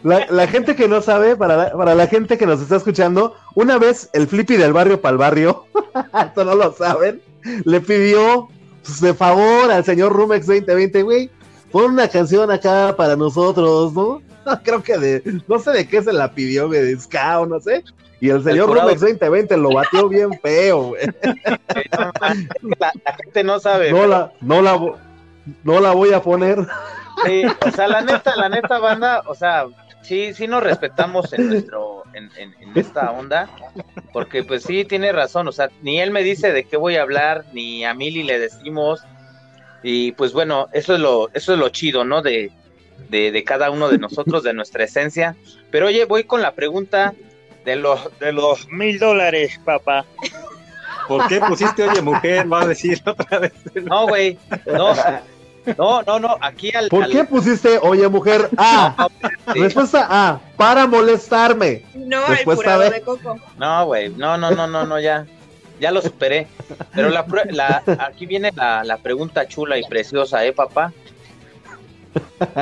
la, la gente que no sabe, para la, para la gente que nos está escuchando, una vez el Flippy del barrio para el barrio, esto no lo saben, le pidió pues, de favor al señor Rumex 2020, güey, pon una canción acá para nosotros, ¿no? Creo que de, no sé de qué se la pidió, güey, de ska o no sé. Y el señor. Rumex 2020 lo batió bien feo, güey. La, la gente no sabe. No la, no la, no la voy a poner. Sí, o sea, la neta, la neta banda, o sea, sí, sí nos respetamos en nuestro, en, en, en esta onda, porque pues sí tiene razón, o sea, ni él me dice de qué voy a hablar, ni a Mili le decimos, y pues bueno, eso es lo, eso es lo chido, ¿no? De, de, de cada uno de nosotros, de nuestra esencia. Pero oye, voy con la pregunta de los, de los mil dólares, papá. ¿por qué pusiste oye mujer? Va a decir otra vez. No, güey, no, No, no, no, aquí al. ¿Por al- qué pusiste, oye mujer? A. Sí. Respuesta A. Para molestarme. No, Respuesta el B. curado de coco. No, güey, no, no, no, no, no, ya, ya lo superé. Pero la, prue- la aquí viene la, la pregunta chula y preciosa, ¿eh, papá?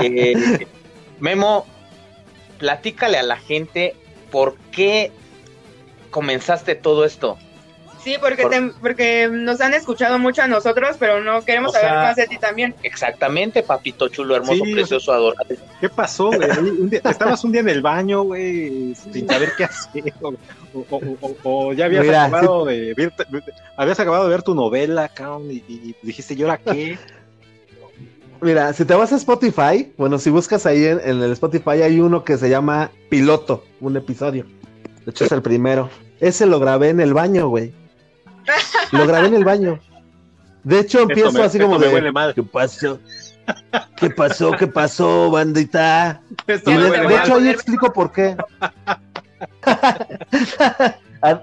Eh, Memo, platícale a la gente por qué comenzaste todo esto. Sí, porque, Por- te- porque nos han escuchado mucho a nosotros, pero no queremos O saber sea- más de ti también. Exactamente, papito chulo, hermoso, Sí, precioso, adorable. ¿Qué pasó, güey? Ahí un día- estabas un día en el baño, güey, sin saber qué hacer. O, o- o- o- o ya habías Mira, acabado de ver, habías acabado de ver tu novela, cabrón, y, y dijiste, ¿y ahora qué? Mira, si te vas a Spotify, bueno, si buscas ahí en, en el Spotify hay uno que se llama Piloto, un episodio. De hecho es el primero. Ese lo grabé en el baño, güey. Lo grabé en el baño. De hecho empiezo me- así como de huele mal. ¿Qué pasó? ¿Qué pasó? ¿Qué pasó, bandita? Y de, hecho ahí explico por qué.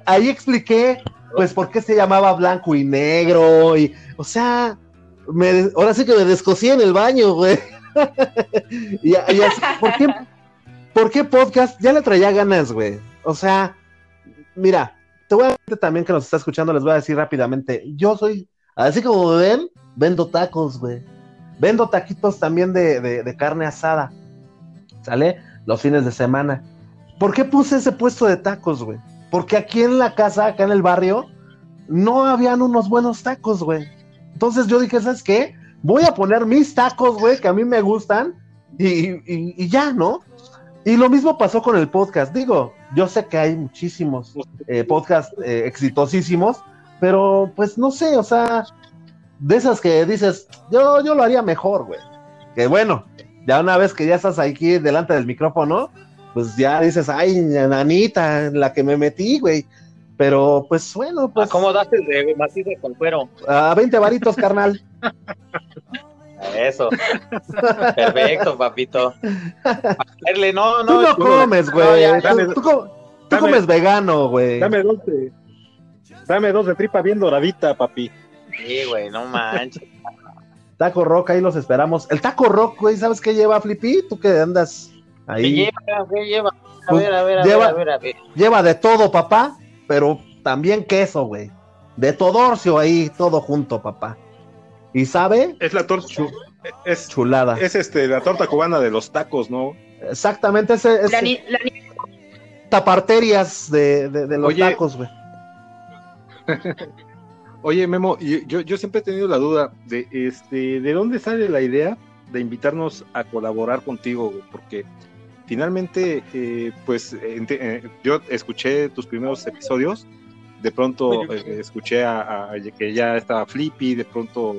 Ahí expliqué, pues, por qué se llamaba blanco y negro. Y, o sea, me, ahora sí que me descosí en el baño, güey. y, así, ¿por qué, ¿por qué podcast? Ya le traía ganas, güey. O sea, mira, te voy a decir también que nos está escuchando, les voy a decir rápidamente. Yo soy, así como ven, vendo tacos, güey. Vendo taquitos también de- de carne asada. ¿Sale? Los fines de semana. ¿Por qué puse ese puesto de tacos, güey? Porque aquí en la casa, acá en el barrio, no habían unos buenos tacos, güey. Entonces yo dije, ¿sabes qué? Voy a poner mis tacos, güey, que a mí me gustan, y, y- y ya, ¿no? Y lo mismo pasó con el podcast. Digo, yo sé que hay muchísimos eh, podcasts eh, exitosísimos, pero pues no sé, o sea, de esas que dices, yo, yo lo haría mejor, güey. Que bueno, ya una vez que ya estás aquí delante del micrófono, pues ya dices, ay, nanita, en la que me metí, güey. Pero pues bueno, pues ¿Cómo das el de macizo con cuero? a 20 varitos, carnal. Eso. Perfecto, papito. Hacerle, no, Tú no. no yo- comes, no, güey. ya, Tú- tú, tú dame- comes vegano, güey. Dame dos de, dame dos de tripa bien doradita, papi. Sí, güey, no manches. Taco Rock, ahí los esperamos. El Taco Rock, güey, ¿sabes qué lleva, Flippy? Tú que andas ¿Qué ahí. lleva? ¿Qué lleva? A ver, a ver, a lleva- ver, a ver, a ver. Lleva de todo, papá, pero también queso, güey. De todorcio ahí, todo junto, papá. ¿Y sabe? Es la torta, es, Chulada. es este, la torta cubana de los tacos, ¿no? Exactamente, ese es La, ni- la ni- taparterias de, de, de los Oye. tacos, güey. Oye, Memo, yo, yo siempre he tenido la duda de este, ¿de dónde sale la idea de invitarnos a colaborar contigo? güey? Porque finalmente, eh, pues, eh, yo escuché tus primeros episodios, de pronto eh, escuché a, a- que ya estaba Flippy, de pronto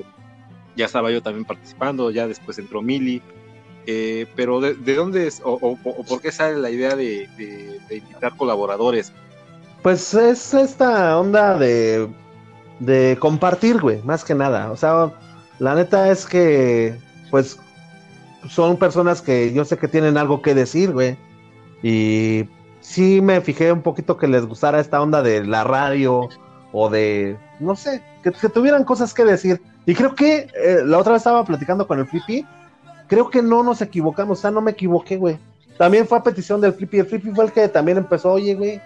ya estaba yo también participando, ya después entró Mili. eh, pero de, de dónde es, o, o- o por qué sale la idea de, de- de invitar colaboradores? Pues es esta onda de, de compartir, güey, más que nada. O sea, la neta es que, pues, son personas que yo sé que tienen algo que decir, güey. Y sí me fijé un poquito que les gustara esta onda de la radio o de, no sé, que, tuvieran cosas que decir. Y creo que eh, la otra vez estaba platicando con el Flippy. Creo que no nos equivocamos, o sea, no me equivoqué, güey. También fue a petición del Flippy. El Flippy fue el que también empezó, oye, güey,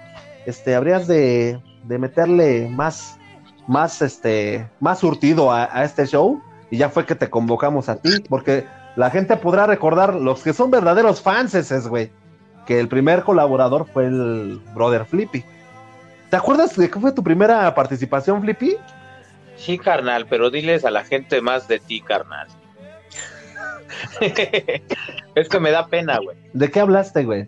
este, habrías de, de meterle más, más, este, más surtido a, a este show. Y ya fue que te convocamos a ti, porque la gente podrá recordar, los que son verdaderos fans, ese güey, que el primer colaborador fue el brother Flippy. ¿Te acuerdas de qué fue tu primera participación, Flippy? Sí, carnal, pero diles a la gente más de ti, carnal. es que me da pena, güey. ¿De qué hablaste, güey?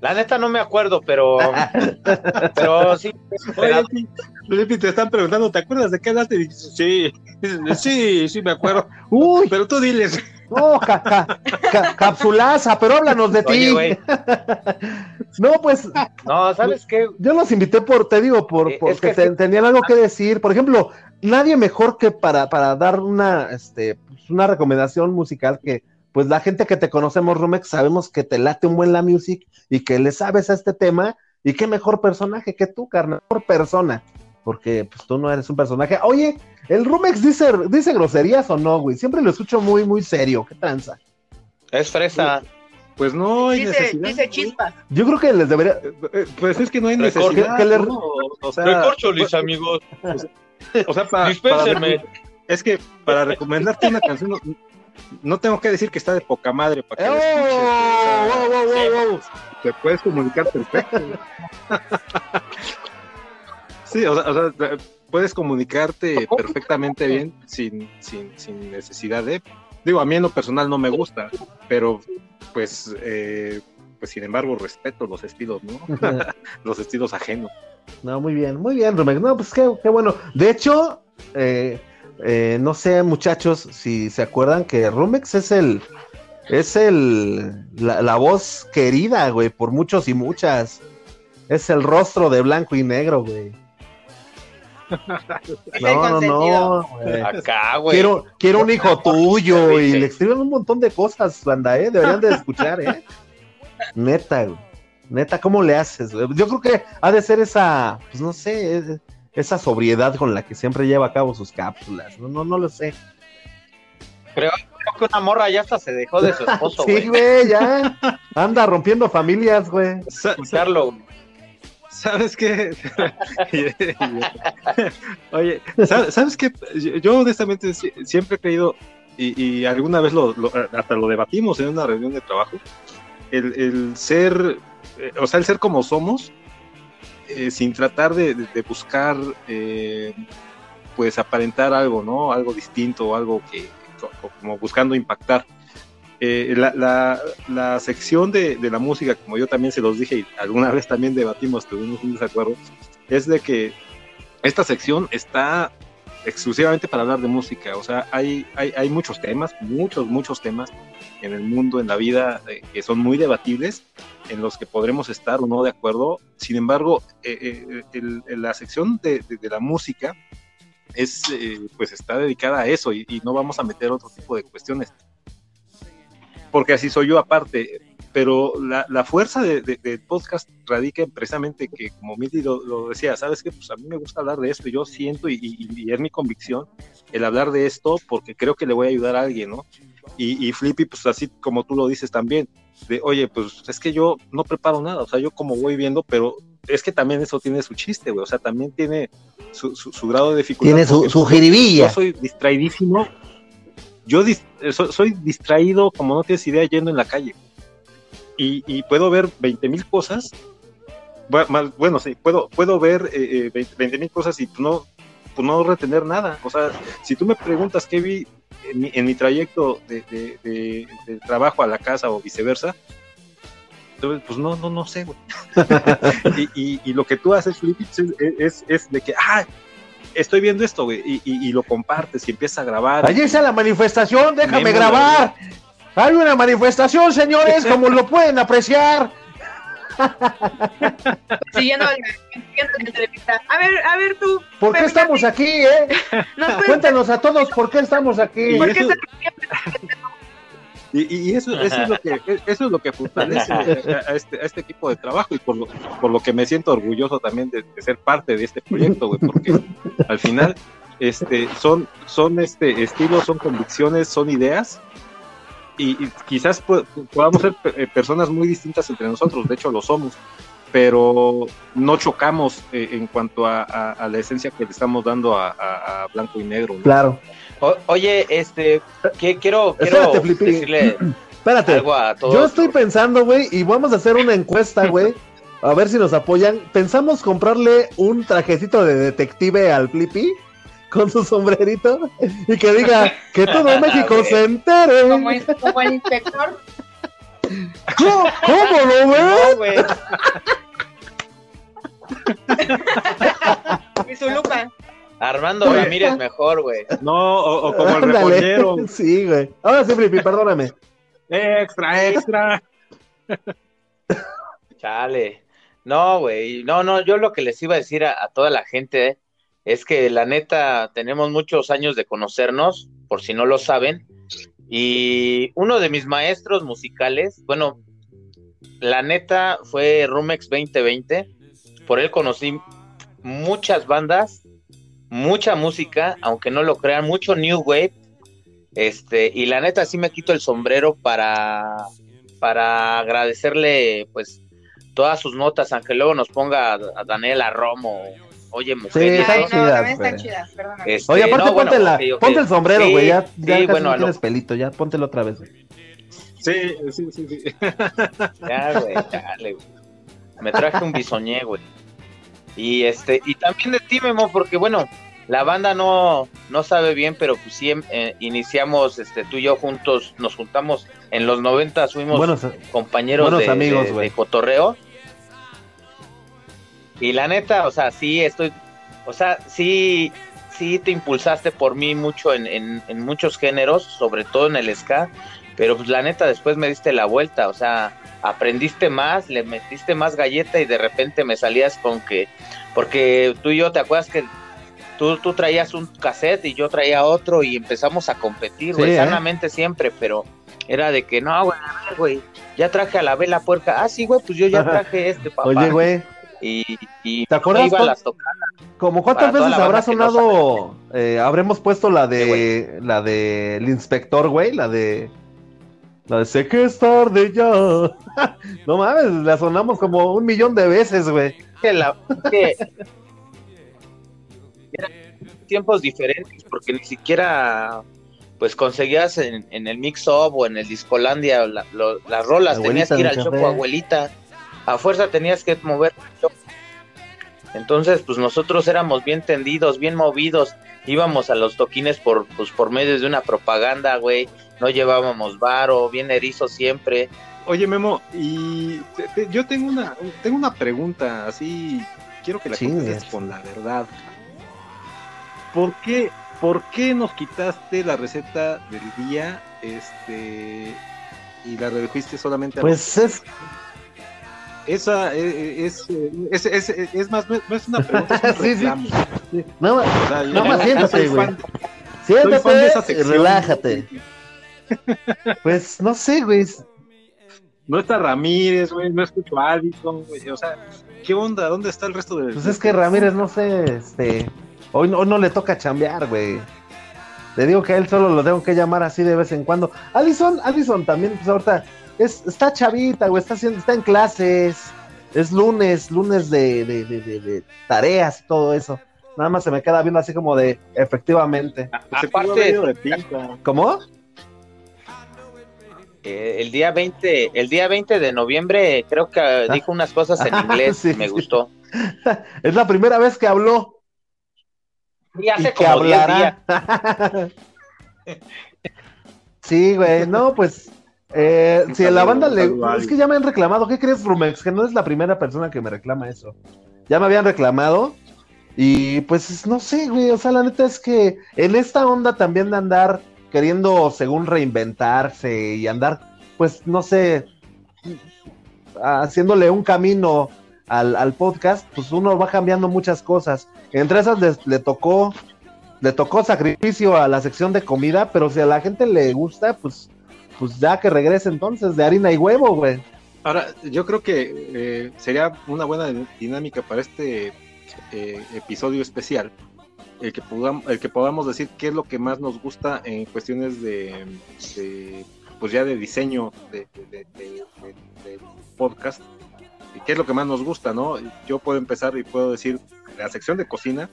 La neta no me acuerdo, pero. pero sí. Oye, te están preguntando, ¿te acuerdas de qué hablaste? Y dices, Sí, sí, sí, me acuerdo. Uy, Pero tú diles. no, ca- ca- ca- capsulaza, pero háblanos de ti. No, pues No, ¿sabes qué? Yo los invité por, te digo, por, Eh, porque es que te- sí. tenían algo que decir. Por ejemplo, nadie mejor que para, para dar una, este, pues, una recomendación musical que, pues la gente que te conocemos, Rumex, sabemos que te late un buen la music y que le sabes a este tema. Y qué mejor personaje que tú, carnal, mejor persona. porque pues tú no eres un personaje. Oye, ¿el Rumex dice, dice groserías o no, güey? Siempre lo escucho muy, muy serio. ¿Qué tranza? Es fresa. Pues no hay Dice, necesidad. dice chispas. Yo creo que les debería... Eh, eh, Pues es que no hay necesidad. que le- ¿no? O sea, Recorcholis, amigos. o sea, para, para- es que para recomendarte una canción no, tengo que decir que está de poca madre para que ¡Oh! la escuches. o sea, ¡Wow, wow, wow, wow! te puedes comunicar perfecto. sí, o sea, o sea, puedes comunicarte perfectamente bien sin, sin, sin necesidad de. Digo, a mí en lo personal no me gusta, pero pues, eh, pues sin embargo respeto los estilos, ¿no? los estilos ajenos. No, muy bien, muy bien, Rumex. No, pues qué, qué bueno. De hecho, eh, eh, no sé, muchachos, si se acuerdan que Rumex es el, es el, la, la voz querida, güey, por muchos y muchas. Es el rostro de blanco y negro, güey. No, no, no. güey. Acá, güey. Quiero, quiero un hijo tuyo y le escriben un montón de cosas, banda, ¿eh? Deberían de escuchar, ¿eh? Neta, güey. Neta, ¿cómo le haces? güey? Yo creo que ha de ser esa, pues no sé, es- esa sobriedad con la que siempre lleva a cabo sus cápsulas. No, no, no lo sé. Creo que una morra ya hasta se dejó de su esposo, Sí, güey. ya. Anda rompiendo familias, güey. Escucharlo. ¿Sabes qué? Oye, ¿sabes, qué? Yo, honestamente si- siempre he creído, y, y alguna vez lo, lo- hasta lo debatimos en una reunión de trabajo, el, el ser, eh, o sea, el ser como somos, eh, sin tratar de, de- buscar, eh, pues aparentar algo, ¿no? Algo distinto, algo que, co- como buscando impactar. Eh, la, la- la sección de, de la música, como yo también se los dije y alguna vez también debatimos, tuvimos un desacuerdo, es de que esta sección está exclusivamente para hablar de música. O sea, hay, hay, hay muchos temas, muchos, muchos temas en el mundo, en la vida, eh, que son muy debatibles, en los que podremos estar o no de acuerdo. Sin embargo, eh, eh, el- el- la sección de, de- de la música es, eh, pues está dedicada a eso y, y no vamos a meter otro tipo de cuestiones porque así soy yo aparte, pero la, la fuerza de- de- del podcast radica en precisamente que, como Mili lo, lo decía, ¿sabes qué? Pues a mí me gusta hablar de esto, yo siento y, y- y es mi convicción el hablar de esto porque creo que le voy a ayudar a alguien, ¿no? Y, y Flippy, pues así como tú lo dices también, de, oye, pues es que yo no preparo nada, o sea, yo como voy viendo, pero es que también eso tiene su chiste, güey, o sea, también tiene su, su- su grado de dificultad. Tiene su, su jiribilla. yo soy distraidísimo. Yo dis- eh, so- soy distraído, como no tienes idea, yendo en la calle. Y, y puedo ver 20 mil cosas. Bueno, sí, puedo, puedo ver eh, 20 mil cosas y no, pues no retener nada. O sea, si tú me preguntas qué vi en mi, en mi trayecto de, de- trabajo a la casa o viceversa, entonces, pues no, no, no sé, güey. y, y- y lo que tú haces, Felipe, es, es, de que, ah, estoy viendo esto, güey, y, y- y lo compartes y empiezas a grabar. Allí está la manifestación, déjame Memo, grabar. Hay una manifestación, señores, como lo pueden apreciar. Siguiendo la, siguiendo la entrevista. A ver, a ver tú. ¿Por qué estamos aquí, eh? ¿Nos puedes Cuéntanos a todos por qué estamos aquí. ¿Por qué eso- estás- Y, y eso, eso, es lo que, eso es lo que fortalece a este, a este equipo de trabajo y por lo, por lo que me siento orgulloso también de, de ser parte de este proyecto, güey, porque al final este, son, son este, estilos, son convicciones, son ideas y, y quizás po- podamos ser eh, personas muy distintas entre nosotros, de hecho lo somos, pero no chocamos eh, en cuanto a, a- a la esencia que le estamos dando a, a- a blanco y negro. ¿no? Claro. O- oye, este, que, quiero, quiero Espérate, decirle Espérate. algo a todos. Yo estoy pensando, güey, y vamos a hacer una encuesta, güey. A ver si nos apoyan. Pensamos comprarle un trajecito de detective al Flippy con su sombrerito y que diga que todo México se entere. como, el- como el inspector? ¿Cómo, cómo lo? No, güey. Y su lupa. Armando Oye. Ramírez mejor, güey. No, o, o como el Ándale. repollero. Sí, güey. Ahora sí, Flippy, perdóname. Extra, extra. Chale. No, güey. No, no, yo lo que les iba a decir a, a toda la gente es que la neta tenemos muchos años de conocernos, por si no lo saben. Y uno de mis maestros musicales, bueno, la neta fue Rumex 2020. Por él conocí muchas bandas, mucha música, aunque no lo crean, mucho New Wave. Este, y la neta sí me quito el sombrero para, para agradecerle pues todas sus notas, aunque luego nos ponga a Daniela Romo, oye mujer. Sí, están chidas, perdóname. Este, Oye, aparte no, bueno, ponte, la- ponte el sombrero, Sí, güey. Ya, ya sí, casi bueno, no a lo- tienes pelito, ya póntelo otra vez. güey. Sí, sí, sí, sí. Ya, güey, dale, güey. Me traje un bisoñé, güey. Y este, y también de ti, Memo, porque bueno, la banda no, no sabe bien, pero pues sí em- eh, iniciamos, este, tú y yo juntos, nos juntamos en los 90, fuimos Buenos, compañeros buenos de, amigos, de- güey. de cotorreo. Y la neta, o sea, sí estoy, o sea, sí, sí te impulsaste por mí mucho en, en, en muchos géneros, sobre todo en el ska, pero pues la neta después me diste la vuelta, o sea, aprendiste más, le metiste más galleta y de repente me salías con que, porque tú y yo, ¿te acuerdas que tú, tú traías un cassette y yo traía otro y empezamos a competir, Sí, güey, ¿eh? sanamente siempre, pero era de que no, güey, güey, ya traje a la vela puerca, ah, sí, güey, pues yo ya traje este, papá. Oye, güey, Y, y ¿Te acuerdas iba a las. ¿como cuántas veces habrá no sonado? eh, habremos puesto la Sí, de la de el inspector, güey, la de la de sé que es tarde ya. no mames, la sonamos como un millón de veces, güey. que la que eran tiempos diferentes porque ni siquiera pues conseguías en, en el mix up o en el discolandia la- lo- las rolas Abuelita tenías que ir al choco abuelita a fuerza tenías que mover entonces pues nosotros éramos bien tendidos bien movidos. Íbamos a los toquines por pues por medio de una propaganda güey. No llevábamos varo bien erizo siempre. Oye, Memo, y te- te- yo tengo una, tengo una pregunta, así quiero que la Chingues. contestes con la verdad. ¿Por qué, ¿Por qué nos quitaste la receta del día este y la redujiste solamente a Pues es esa eh, es, es, es, es, es más, no es una pregunta, es un Sí, sí. no, O sea, No, más siéntate, güey. siéntate y relájate. Pues no sé, güey. No está Ramírez, güey, no escucho a Allison, güey, o sea, ¿qué onda? ¿Dónde está el resto de Pues es que Ramírez, no sé, este, hoy no, hoy no le toca chambear, güey. Le digo que a él solo lo tengo que llamar así de vez en cuando. Allison, Allison también, pues ahorita, es, está chavita, güey, está haciendo, está en clases. Es lunes, lunes de, de, de, de- de tareas y todo eso. Nada más se me queda viendo así como de, efectivamente. Se pudo aparte-. ¿Cómo? Eh, el día 20, el día 20 de noviembre creo que eh, dijo unas cosas en inglés, Sí, me sí. gustó. Es la primera vez que habló. Y hace y que como 10 días. hablará. sí, güey, no, pues. Eh, si a la banda le. Es que ya me han reclamado. ¿Qué crees, Rumex? Que no es la primera persona que me reclama eso. Ya me habían reclamado. Y pues no sé, güey. O sea, la neta es que en esta onda también de andar queriendo, según reinventarse y andar, pues no sé, haciéndole un camino al, al podcast, pues uno va cambiando muchas cosas. Entre esas le, le tocó, le tocó sacrificio a la sección de comida, pero si a la gente le gusta, pues, pues ya que regrese entonces de harina y huevo, güey. Ahora, yo creo que eh, sería una buena dinámica para este eh, episodio especial, el que, podamos, el que podamos decir qué es lo que más nos gusta en cuestiones de, pues ya de diseño de, podcast, y qué es lo que más nos gusta, ¿no? Yo puedo empezar y puedo decir, la sección de cocina,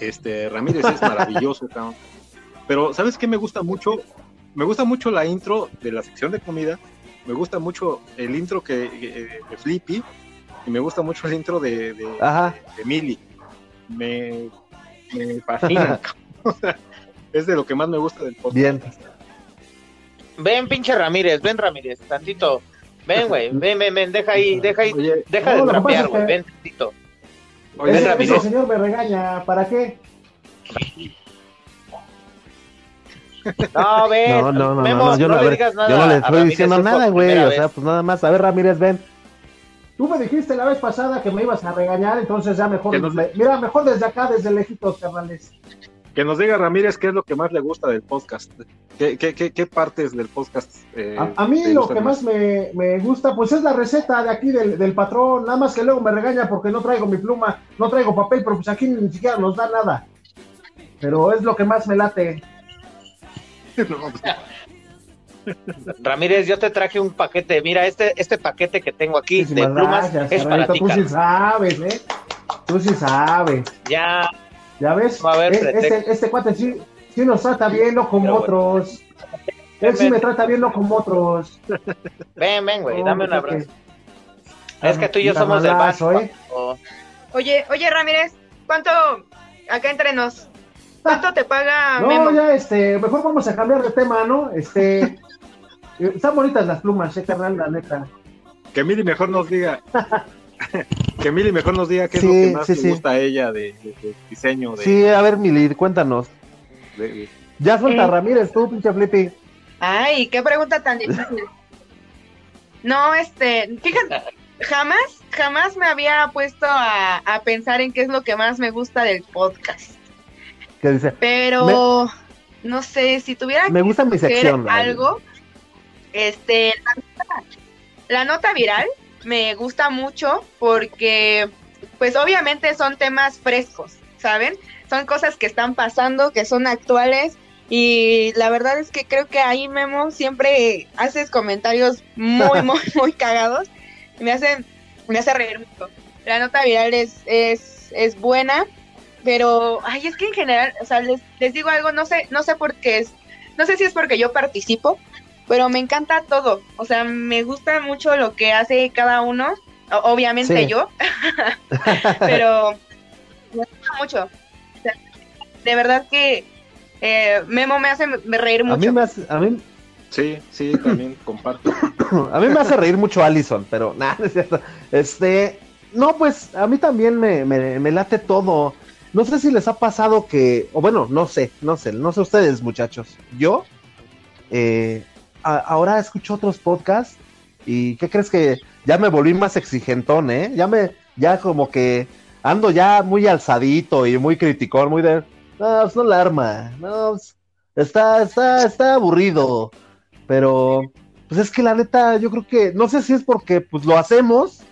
este, Ramírez es maravilloso, pero ¿sabes qué me gusta mucho? Me gusta mucho la intro de la sección de comida, me gusta mucho el intro que, que- de Flippy y me gusta mucho el intro de, de, Ajá. de Millie. Me, me fascina. O sea, es de lo que más me gusta del podcast. Bien. Ven, pinche Ramírez, ven Ramírez, tantito. Ven, güey, ven, ven, ven, deja ahí, deja ahí, Oye, deja No, de trapear, güey, que- ven tantito. oye, Ven, Ramírez. señor me regaña, ¿para qué? No, ven, No, no, no, Memo, no, no, yo no, a le ver, digas nada yo no le estoy Ramírez, diciendo nada, güey. O sea, pues nada más. A ver, Ramírez, ven. Tú me dijiste la vez pasada que me ibas a regañar, entonces ya mejor. Nos- me- mira, mejor desde acá, desde lejitos, carnales. que nos diga Ramírez qué es lo que más le gusta del podcast. ¿Qué, qué, qué, qué partes del podcast? eh, A, a mí lo que más me, me gusta, pues es la receta de aquí del, del patrón. Nada más que luego me regaña porque no traigo mi pluma, no traigo papel, pero pues aquí ni siquiera nos da nada. Pero es lo que más me late. No, pues, Ramírez, yo te traje un paquete. Mira, este, este paquete que tengo aquí de plumas gracias, es para ti. Tú sí sabes, ¿eh? Tú sí sabes. Ya, ¿Ya ves? A Eh, pretexto. este, este cuate sí, sí nos trata bien, no como bueno. otros. Él sí me trata bien, no como otros. ven, ven, güey, dame un abrazo. Es que tú y yo somos del barrio. ¿eh? Oye, oye, Ramírez, ¿cuánto, acá entre nos, cuánto te paga No, Memo? ya, este, mejor vamos a cambiar de tema, ¿no? Este, eh, están bonitas las plumas, eh, carnal, la neta. que Mili mejor nos diga. que Mili mejor nos diga qué Sí, es lo que más sí, le sí. gusta a ella de, de- de diseño. De, Sí, a ver, Mili, cuéntanos. Ya suelta Eh. Ramírez, tú, pinche Flippy. Ay, qué pregunta tan difícil. No, este, fíjate, jamás, jamás me había puesto a, a pensar en qué es lo que más me gusta del podcast. Que dice, Pero, no sé, si tuviera me gusta mi que sección. Algo, este, la nota, la nota viral me gusta mucho porque, pues obviamente son temas frescos, ¿saben? Son cosas que están pasando, que son actuales y la verdad es que creo que ahí Memo siempre haces comentarios muy, muy, muy cagados me hacen, me hace reír mucho. La nota viral es, es, es buena, pero, ay, es que en general, o sea, les, les digo algo, no sé, no sé por qué es, no sé si es porque yo participo, pero me encanta todo, o sea, me gusta mucho lo que hace cada uno, obviamente Sí. yo, pero me gusta mucho. O sea, de verdad que eh, Memo me hace reír A mí mucho. me hace, a mí, Sí, sí, también comparto. a mí me hace reír mucho Allison, pero nada, no es cierto. Este, no, pues a mí también me, me, me late todo. No sé si les ha pasado que, o bueno, no sé, no sé, no sé ustedes, muchachos. Yo, eh, ahora escucho otros podcasts y ¿qué crees que ya me volví más exigentón, eh? Ya me, ya como que ando ya muy alzadito y muy criticón, muy de, no, pues no la arma, no, pues, está, está, está aburrido. Pero, pues es que la neta, yo creo que, no sé si es porque pues lo hacemos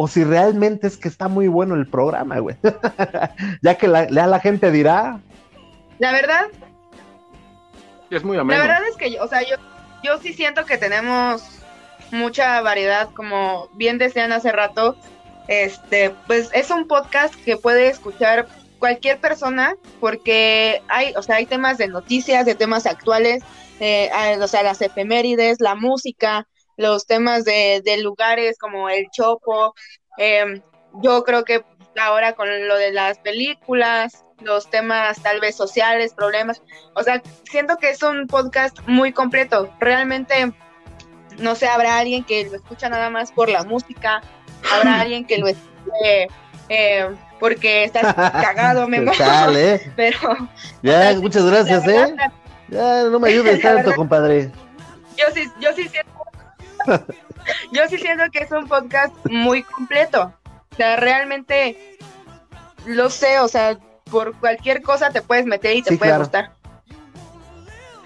o si realmente es que está muy bueno el programa, güey. ya que la, ya la gente dirá, La verdad, Es muy la ameno. verdad es que, yo- o sea, yo, yo sí siento que tenemos mucha variedad, como bien decían hace rato, este, pues es un podcast que puede escuchar cualquier persona porque hay, o sea, hay temas de noticias, de temas actuales, eh, hay, o sea, las efemérides, la música, los temas de, de lugares como el Chopo, em, yo creo que ahora con lo de las películas, los temas tal vez sociales, problemas, o sea, siento que es un podcast muy completo, realmente, no sé, habrá alguien que lo escucha nada más por la música, habrá alguien que lo escuche eh, porque estás cagado, Memo, chale, eh. pero Ya, muchas gracias, eh. Ya, no me ayudes tanto, verdad- compadre. yo sí, yo sí siento, yo sí siento que es un podcast muy completo. O sea, realmente lo sé, o sea, por cualquier cosa te puedes meter y te Sí, puede claro. gustar.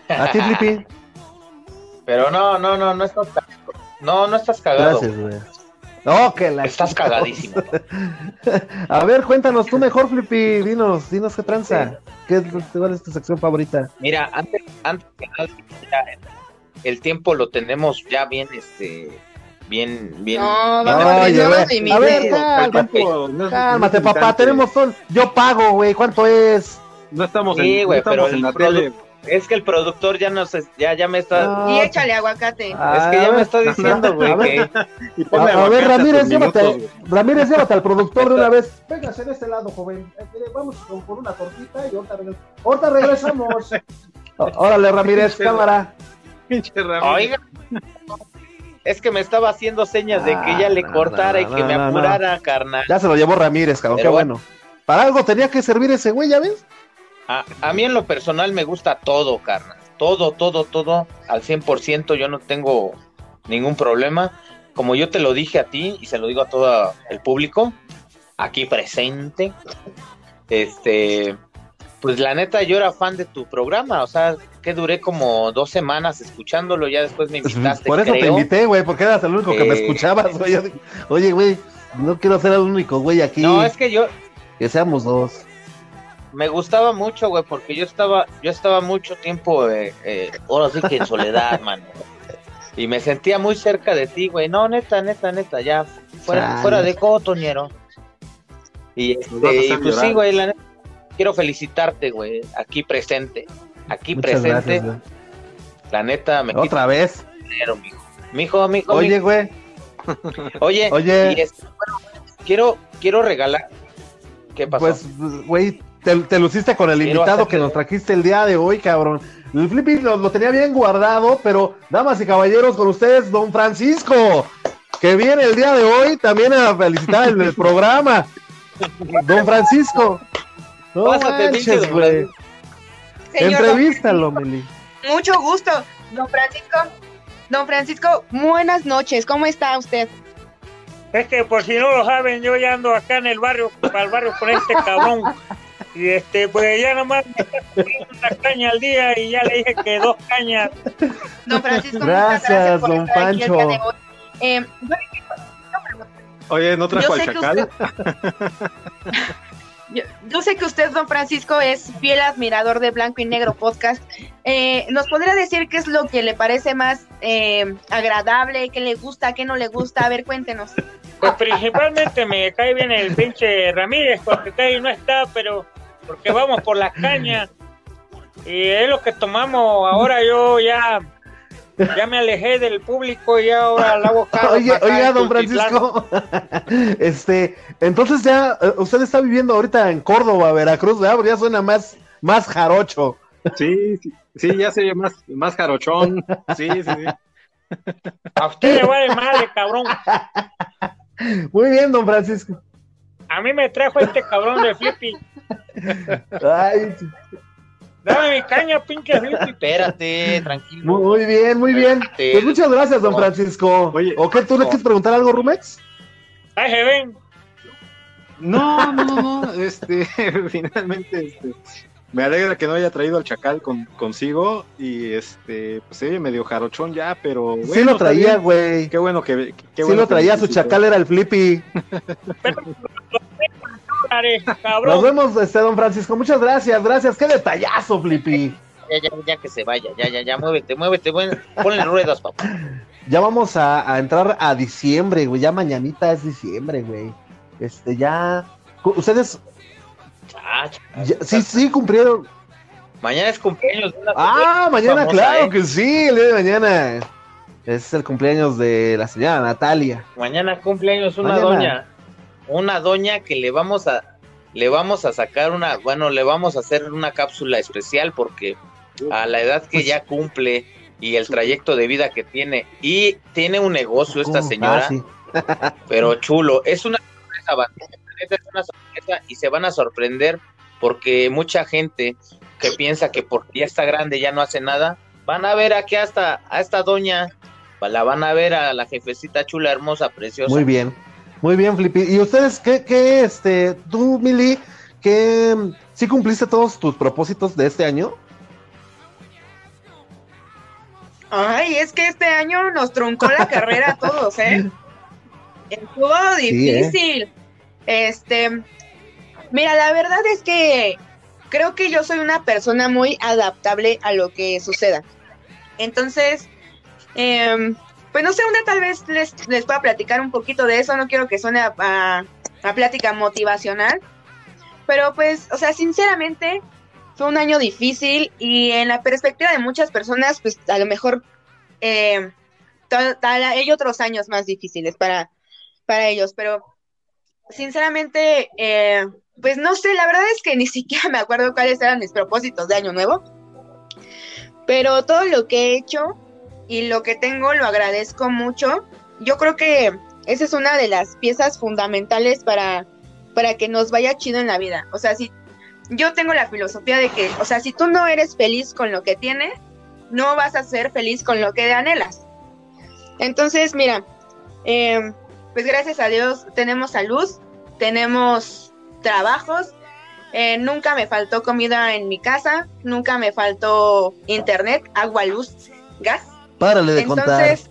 A ti, Flippy. Pero no, no, no, no estás cagado. No, no estás cagado. Gracias, güey. No, que la Estás cagadísimo. A ver, cuéntanos tú mejor, Flippy. Dinos, dinos qué tranza. ¿Qué es, ¿Cuál es tu sección favorita? Mira, antes, antes que nada, el tiempo lo tenemos ya bien, este, bien, bien. No, bien vamos Oye, a ver, a cálmate, no cálmate, no papá. Tenemos todo. Yo pago, güey. ¿Cuánto es? No estamos Sí, en, güey, no estamos pero en el la produ- tele. Es que el productor ya no sé, ya, ya me está, No, Y échale aguacate. Ah, es que ya ver, me está diciendo, güey, a ver. que A, a Ramírez, llévate, minutos. Ramírez, llévate al productor de una vez. Véngase de este lado, joven. Eh, Vamos con- por una tortita y ahorita, regres- ahorita regresamos. Órale, Ramírez, cámara. Oiga, es que me estaba haciendo señas de que ya le Ah, no, cortara y no, que me apurara, carnal. Ya se lo llevó Ramírez, cabrón. Pero Qué bueno. Para algo tenía que servir ese güey, ¿ya ves? A, a mí en lo personal me gusta todo, carnal. Todo, todo, todo al 100%. Yo no tengo ningún problema. Como yo te lo dije a ti y se lo digo a todo el público aquí presente, este, pues la neta yo era fan de tu programa. O sea, que duré como dos semanas escuchándolo, ya después me invitaste. Por eso te invité, güey, porque eras el único que me Eh. escuchabas, güey. Oye, güey, no quiero ser el único, güey, aquí. No, es que yo Que seamos dos. me gustaba mucho, güey, porque yo estaba, yo estaba mucho tiempo, eh, eh, ahora sí que en soledad, mano. Y me sentía muy cerca de ti, güey. No, neta, neta, neta, ya fuera, Chale. fuera de cotoñero. Y, este, y pues llorar. sí, güey, la neta, quiero felicitarte, güey, aquí presente. Aquí Muchas presente, gracias, la neta, me Otra vez. dinero, mijo. Mijo, mijo, Oye, güey. Oye, Oye. y este, bueno, quiero, quiero regalar. ¿Qué pasó? Pues, güey, te, te luciste con el Quiero invitado que nos trajiste el día de hoy, cabrón. El Flippy lo, lo tenía bien guardado, pero, damas y caballeros, con ustedes, don Francisco, que viene el día de hoy también a felicitar el, el programa. Don Francisco. No Pásate, manches, güey. Señor, Entrevístalo, Meli. mucho gusto. Don Francisco, don Francisco, buenas noches. ¿Cómo está usted? Es que por si no lo saben, yo ya ando acá en el barrio, para el barrio con este cabrón. Y este, pues ya nomás me está una caña al día y ya le dije que dos cañas. Don Francisco, muchas Gracias, gracias por don estar aquí el Pancho. día de hoy. Eh, Oye, ¿no trajo Yo al chacal? Yo, yo sé que usted, don Francisco, es fiel admirador de Blanco y Negro Podcast. Eh, ¿Nos podría decir qué es lo que le parece más eh, agradable, qué le gusta, qué no le gusta? A ver, cuéntenos. Pues principalmente me cae bien el pinche Ramírez, porque cae no está, pero porque vamos por las cañas. Y es lo que tomamos. Ahora yo ya, ya me alejé del público y ahora la hago carro Oye, oiga, don. Francisco. este, entonces ya, eh, usted está viviendo ahorita en Córdoba, Veracruz, ¿verdad? Porque ya suena más, más jarocho. Sí, sí, sí, ya sería más, más jarochón. Sí, sí, sí. A usted le vale madre, cabrón. Muy bien, don Francisco. A mí me trajo este cabrón de Flippy. Ay, Dame mi caña, pinche. Espérate, tranquilo. muy, muy bien, muy bien. Pues muchas gracias, don Francisco. Oye, ¿O qué? ¿Tú le quieres preguntar algo, Rumex? Se ven. No, no, no, este, finalmente, este, me alegra que no haya traído al chacal con, consigo y este, pues oye medio jarochón ya, pero sí bueno, lo está traía, güey. Qué bueno que, qué Sí bueno lo que traía, su chacal era el Flippy. Dólares, Nos cabrón. vemos, este, don Francisco. Muchas gracias, gracias. Qué detallazo, Flippy. Ya, ya, ya que se vaya, ya, ya, ya, muévete, muévete, bueno, ponle ruedas, papá. Ya vamos a, a entrar a diciembre, güey. Ya mañanita es diciembre, güey. Este, ya. Ustedes, Ah, ya- sí, sí, cumplieron. Mañana es cumpleaños de una Ah, mañana, famosa, claro ¿eh? que sí, el día de mañana. Es el cumpleaños de la señora Natalia. Mañana cumpleaños una Mañana. doña, una doña que le vamos a, le vamos a sacar una, bueno, le vamos a hacer una cápsula especial porque a la edad que ya cumple y el trayecto de vida que tiene y tiene un negocio esta señora, Ah, pero chulo, es una sorpresa, es una sorpresa y se van a sorprender porque mucha gente que piensa que porque ya está grande ya no hace nada, van a ver aquí hasta a esta doña, la van a ver a la jefecita chula, hermosa, preciosa. Muy bien. Muy bien, Flippy. ¿Y ustedes qué, qué, este, tú, Mili, qué, sí cumpliste todos tus propósitos de este año? Ay, es que este año nos truncó la carrera a todos, ¿eh? Estuvo Sí, ¿eh? difícil. Este, mira, la verdad es que creo que yo soy una persona muy adaptable a lo que suceda. Entonces, em, pues no sé, una tal vez les, les pueda platicar un poquito de eso. No quiero que suene a, a- a plática motivacional. Pero pues, o sea, sinceramente, fue un año difícil y en la perspectiva de muchas personas, pues a lo mejor eh, tal- tal- hay otros años más difíciles para, para ellos, pero sinceramente, eh, pues no sé, la verdad es que ni siquiera me acuerdo cuáles eran mis propósitos de año nuevo, pero todo lo que he hecho y lo que tengo lo agradezco mucho. Yo creo que esa es una de las piezas fundamentales para, para que nos vaya chido en la vida. O sea, si yo tengo la filosofía de que, o sea, si tú no eres feliz con lo que tienes, no vas a ser feliz con lo que anhelas. Entonces, mira, eh, pues gracias a Dios tenemos salud, tenemos trabajos Eh, nunca me faltó comida en mi casa, nunca me faltó internet, agua, luz, gas. Párale de contar. Entonces,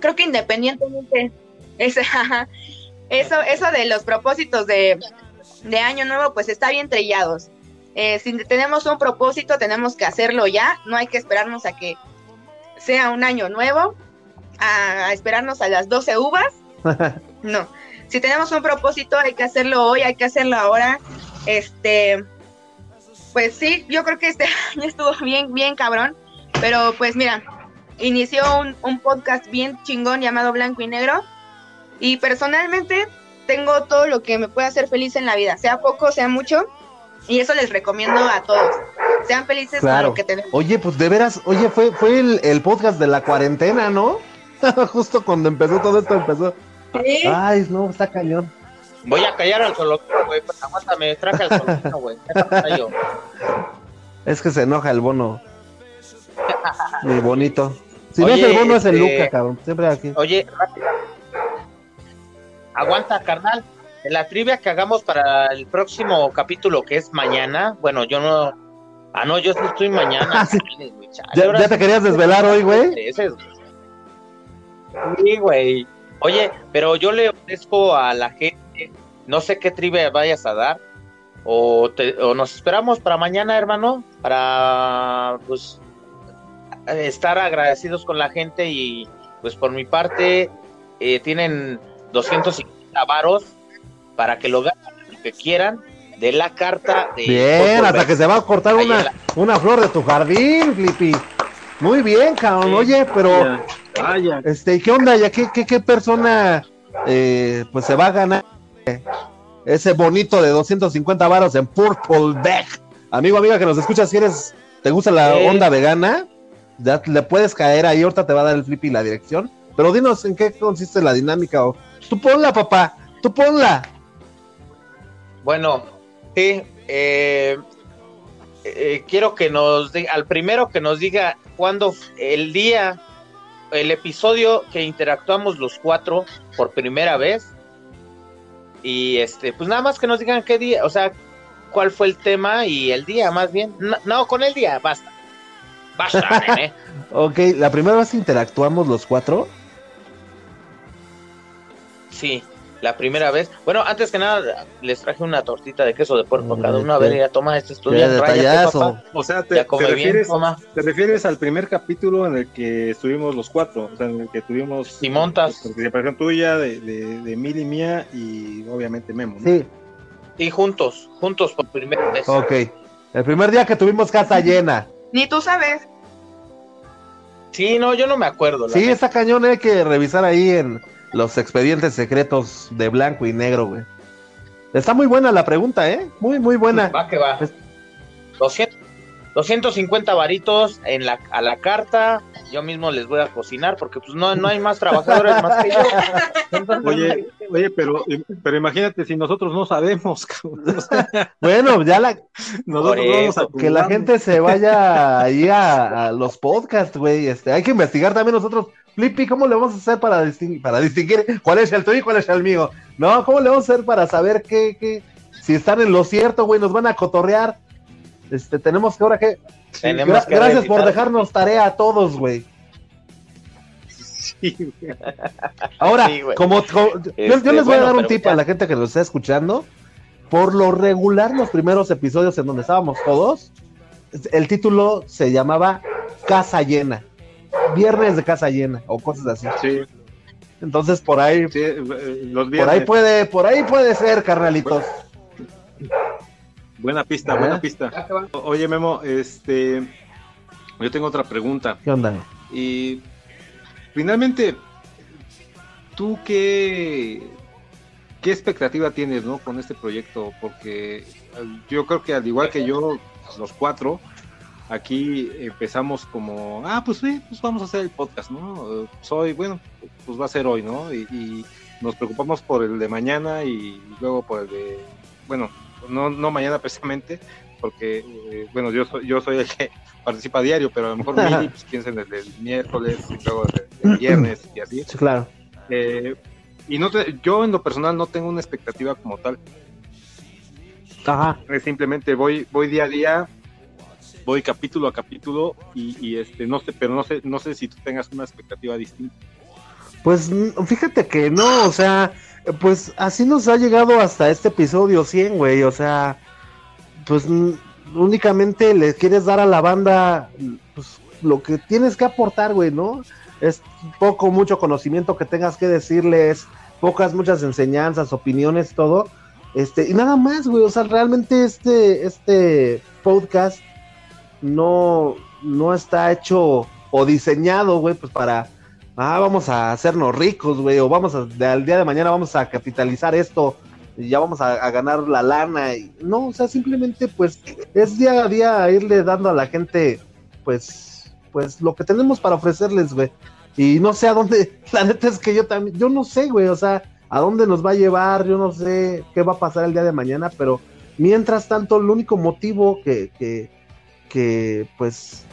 creo que independientemente, ese- eso, eso de los propósitos de, de año nuevo, pues está bien trillados. Eh, si tenemos un propósito, tenemos que hacerlo ya, no hay que esperarnos a que sea un año nuevo, a, a esperarnos a las 12 uvas, no. Si tenemos un propósito, hay que hacerlo hoy, hay que hacerlo ahora. Este, pues sí, yo creo que este año estuvo bien, bien cabrón, pero pues mira, inició un, un podcast bien chingón llamado Blanco y Negro y personalmente tengo todo lo que me puede hacer feliz en la vida, sea poco, sea mucho, y eso les recomiendo a todos. Sean felices con Claro. lo que tenemos. Oye, pues de veras, oye, fue, fue el, el podcast de la cuarentena, ¿no? Justo cuando empezó todo esto empezó. Sí. Ay, no, está cañón. Voy a callar al zoológico, güey. Pues aguántame, traje al zoológico, güey. Es que se enoja el bono. Mi bonito. Si no Oye, es el bono, es el este- Luca, cabrón. Siempre aquí. Oye. Aguanta, carnal. La trivia que hagamos para el próximo capítulo, que es mañana. Bueno, yo no. Ah, no, yo sí estoy mañana. Ah, sí. Chale, güey, chale, ¿Ya, ahora ya sí te querías desvelar hoy, güey? Sí, güey. Oye, pero yo le ofrezco a la gente, no sé qué trivia vayas a dar, o, te- o nos esperamos para mañana, hermano, para pues estar agradecidos con la gente y pues por mi parte eh, tienen 250 varos para que lo ganen lo que quieran de la carta de Bien, hasta que se va a cortar una, la- una flor de tu jardín, Flippy. Muy bien, cabrón. Sí. Oye, pero, Vaya, vaya. este, ¿y ¿qué onda? ¿Ya qué, qué, qué persona eh, pues se va a ganar ese bonito de 250 varos en Purple Bag? Amigo, amiga que nos escuchas, si eres, te gusta la onda vegana, ya le puedes caer ahí, ahorita te va a dar el Flippy la dirección. Pero dinos en qué consiste la dinámica. O, tú ponla, papá, tú ponla. Bueno, sí, eh, eh, quiero que nos diga, al primero que nos diga cuándo el día, el episodio que interactuamos los cuatro por primera vez. Y este, pues nada más que nos digan qué día, o sea, cuál fue el tema y el día, más bien. No, con el día, basta. Basta, nene. Ok, la primera vez interactuamos los cuatro. Sí, la primera vez. Bueno, antes que nada, les traje una tortita de queso de puerco a cada uno. A ver, ya toma este estudio. detallazo. O sea, te, te bien, refieres, te refieres al primer capítulo en el que estuvimos los cuatro, o sea, en el que tuvimos Si montas. participación tuya, de, de, de Mil y mía y obviamente Memo. ¿no? Sí, Sí, juntos, juntos por primera vez. ok. El primer día que tuvimos casa llena. Ni tú sabes. Sí, no, yo no me acuerdo. la Sí, neta. está cañón, hay que revisar ahí en los expedientes secretos de blanco y negro, güey. Está muy buena la pregunta, ¿eh? Muy, muy buena. Va que va. Pues- 200, 250 varitos en la, a la carta. Yo mismo les voy a cocinar porque pues no, no hay más trabajadores más que yo. Oye, oye, pero, pero imagínate si nosotros no sabemos, Bueno, ya la, nosotros vamos a que la gente se vaya ahí a, a los podcasts, güey. Este, hay que investigar también nosotros. Flippy, ¿cómo le vamos a hacer para distinguir, para distinguir cuál es el tuyo y cuál es el mío? No, ¿cómo le vamos a hacer para saber qué, qué, si están en lo cierto, güey? Nos van a cotorrear. Este, tenemos que ahora que. tenemos Gra- que gracias por dejarnos tarea a todos, güey. Sí, güey. Ahora, Sí, güey. como, como- yo, yo Este, les voy a bueno, dar un tip ya. a la gente que nos está escuchando. Por lo regular, los primeros episodios en donde estábamos todos, el título se llamaba Casa Llena. Viernes de Casa Llena o cosas así. Sí, Entonces por ahí, sí, eh, los por viernes. ahí puede, por ahí puede ser, carnalitos. Buena pista, buena pista. Oye, Memo, este, yo tengo otra pregunta. ¿Qué onda? Y finalmente, ¿tú qué, qué expectativa tienes ¿no? con este proyecto? Porque eh, yo creo que al igual que yo, los cuatro, aquí empezamos como, ah, pues sí, pues vamos a hacer el podcast, ¿no? Soy, bueno, pues va a ser hoy, ¿no? Y, y nos preocupamos por el de mañana y luego por el de, bueno, no, no mañana precisamente, porque, eh, bueno, yo soy, yo soy el que participa a diario, pero a lo mejor Mili, pues piensa en el del miércoles y luego el del viernes y así. Sí, claro. Eh, y no te- yo en lo personal no tengo una expectativa como tal. Ajá. Es simplemente voy, voy día a día, voy capítulo a capítulo y, este, no sé, pero no sé, no sé si tú tengas una expectativa distinta. Pues fíjate que no, o sea, pues así nos ha llegado hasta este episodio 100, güey, o sea, pues únicamente le quieres dar a la banda pues, lo que tienes que aportar, güey, ¿no? Es poco, mucho conocimiento que tengas que decirles, pocas, muchas enseñanzas, opiniones, todo. Este, y nada más, güey, o sea, realmente este, este podcast no, no está hecho o diseñado, güey, pues para, ah, vamos a hacernos ricos, güey, o vamos a, al día de mañana vamos a capitalizar esto y ya vamos a, ganar la lana. Y, no, o sea, simplemente pues es día a día irle dando a la gente, pues, pues lo que tenemos para ofrecerles, güey. Y no sé a dónde, la neta es que yo también, yo no sé, güey, o sea, a dónde nos va a llevar, yo no sé qué va a pasar el día de mañana, pero mientras tanto, el único motivo que, que, que pues,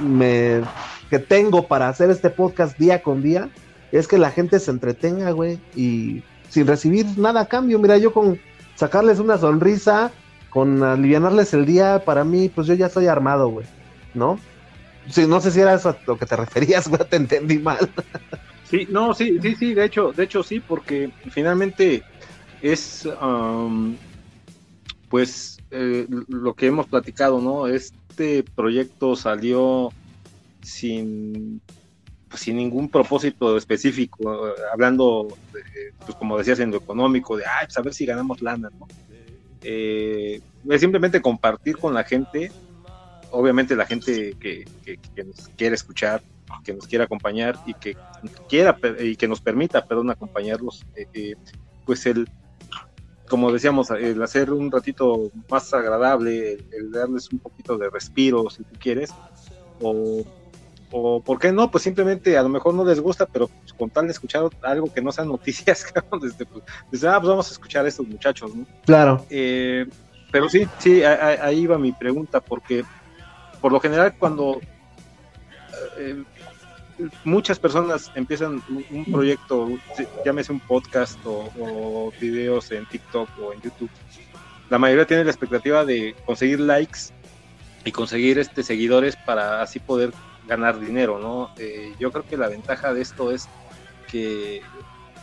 me, que tengo para hacer este podcast día con día es que la gente se entretenga, güey, y sin recibir nada a cambio. Mira, yo con sacarles una sonrisa, con aliviarles el día, para mí, pues yo ya estoy armado, güey, ¿no? Sí, no sé si era eso a lo que te referías, güey, te entendí mal. Sí, no, sí, sí, sí, de hecho, de hecho sí, porque finalmente es, pues, eh, lo que hemos platicado, ¿no? Este proyecto salió sin pues, sin ningún propósito específico, hablando, pues como decías, en lo económico, de, ay, pues a ver si ganamos lana. Eh, es simplemente compartir con la gente, obviamente la gente que, nos quiere escuchar, que nos quiera acompañar y que quiera y que nos permita, perdón, acompañarlos, eh, eh, pues el, como decíamos, el hacer un ratito más agradable, el darles un poquito de respiro, si tú quieres, o o por qué no, pues simplemente a lo mejor no les gusta, pero pues, con tal de escuchar algo que no sean noticias, desde, pues, ah, pues vamos a escuchar a estos muchachos, ¿no? Claro. Eh, pero sí, sí, ahí va mi pregunta, porque por lo general cuando eh, muchas personas empiezan un, proyecto, llámese un podcast o, videos en TikTok o en YouTube, la mayoría tiene la expectativa de conseguir likes y conseguir este seguidores para así poder ganar dinero, ¿no? Eh, yo creo que la ventaja de esto es que,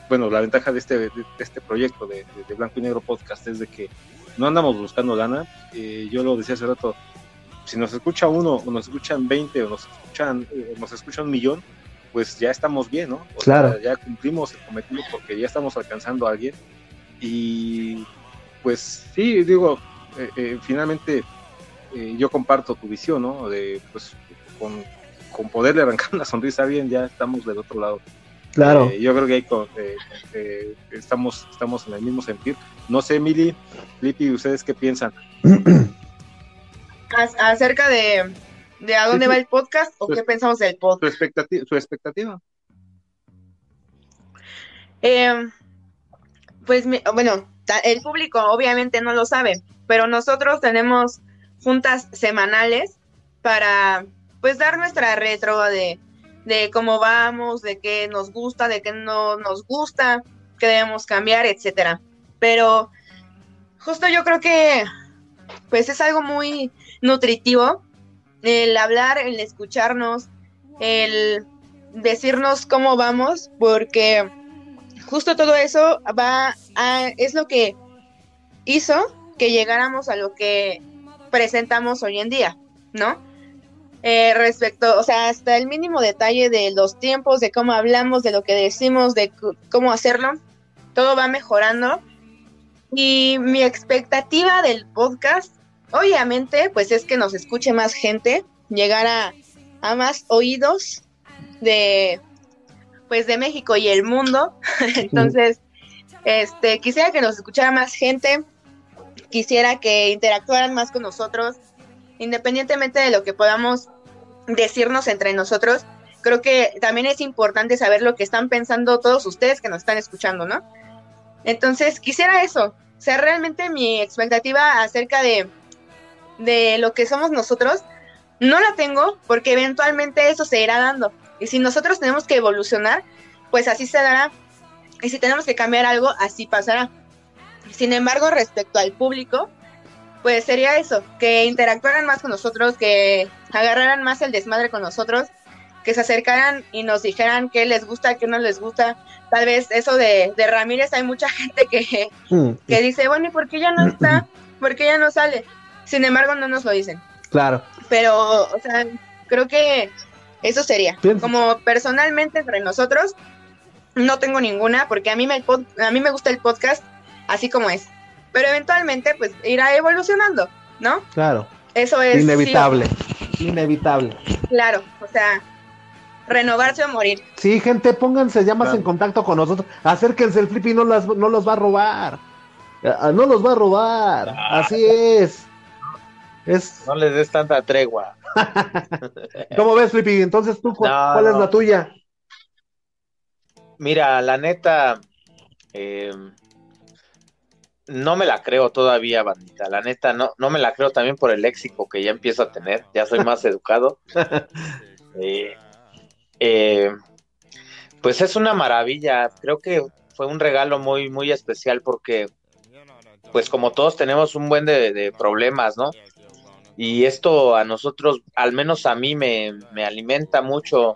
bueno, la ventaja de este, este proyecto de, Blanco y Negro Podcast es de que no andamos buscando lana. Eh, yo lo decía hace rato, si nos escucha uno, o nos escuchan 20, o nos escuchan, eh, nos escucha un millón, pues ya estamos bien, ¿no? claro. ya cumplimos el cometido porque ya estamos alcanzando a alguien. Y pues sí, digo, finalmente yo comparto tu visión, ¿no? De pues con con poderle arrancar una sonrisa bien, ya estamos del otro lado. Claro. Eh, yo creo que ahí eh, eh, estamos, estamos en el mismo sentir. No sé, Mili, Lipi, ¿ustedes qué piensan? Acerca de, de a dónde va el podcast o qué pensamos del podcast. Su expectativa. Su expectativa. pues bueno, el público obviamente no lo sabe, pero nosotros tenemos juntas semanales para pues dar nuestra retro de, de cómo vamos, de qué nos gusta, de qué no nos gusta, qué debemos cambiar, etcétera. Pero justo yo creo que pues es algo muy nutritivo el hablar, el escucharnos, el decirnos cómo vamos, porque justo todo eso va a, es lo que hizo que llegáramos a lo que presentamos hoy en día, ¿no? Eh, respecto, o sea, hasta el mínimo detalle de los tiempos, de cómo hablamos, de lo que decimos, de cómo hacerlo, todo va mejorando. Y mi expectativa del podcast, obviamente, pues es que nos escuche más gente, llegar a, más oídos de, pues de México y el mundo. Entonces, este, quisiera que nos escuchara más gente, quisiera que interactuaran más con nosotros, independientemente de lo que podamos decirnos entre nosotros, creo que también es importante saber lo que están pensando todos ustedes que nos están escuchando, ¿no? Entonces, quisiera eso, o sea, realmente mi expectativa acerca de, de lo que somos nosotros, no la tengo porque eventualmente eso se irá dando. Y si nosotros tenemos que evolucionar, pues así se dará. Y si tenemos que cambiar algo, así pasará. Sin embargo, respecto al público, pues sería eso, que interactuaran más con nosotros, que agarraran más el desmadre con nosotros, que se acercaran y nos dijeran qué les gusta, qué no les gusta. Tal vez eso de, de Ramírez, hay mucha gente que, Mm, que dice, bueno, ¿y por qué ya no está? ¿Por qué ya no sale? Sin embargo, no nos lo dicen. claro. Pero, o sea, creo que eso sería. Bien. Como personalmente entre nosotros, no tengo ninguna, porque a mí, me, a mí me gusta el podcast así como es. Pero eventualmente, pues, irá evolucionando, ¿no? Claro. Eso es... sí Inevitable. Inevitable. claro, o sea, renovarse o morir. Sí, gente, pónganse ya más Claro. en contacto con nosotros. Acérquense, el Flippy no, las, no los va a robar. Ah, No los va a robar. Así es. Es. No les des tanta tregua. ¿Cómo ves, Flippy? Entonces, ¿tú No, cuál es la tuya? Mira, la neta, eh, no me la creo todavía, bandita. La neta, no, no me la creo también por el léxico que ya empiezo a tener. Ya soy más educado. Eh, eh, pues es una maravilla. Creo que fue un regalo muy, muy especial porque, pues como todos tenemos un buen de, de problemas, ¿no? Y esto a nosotros, al menos a mí, me, me alimenta mucho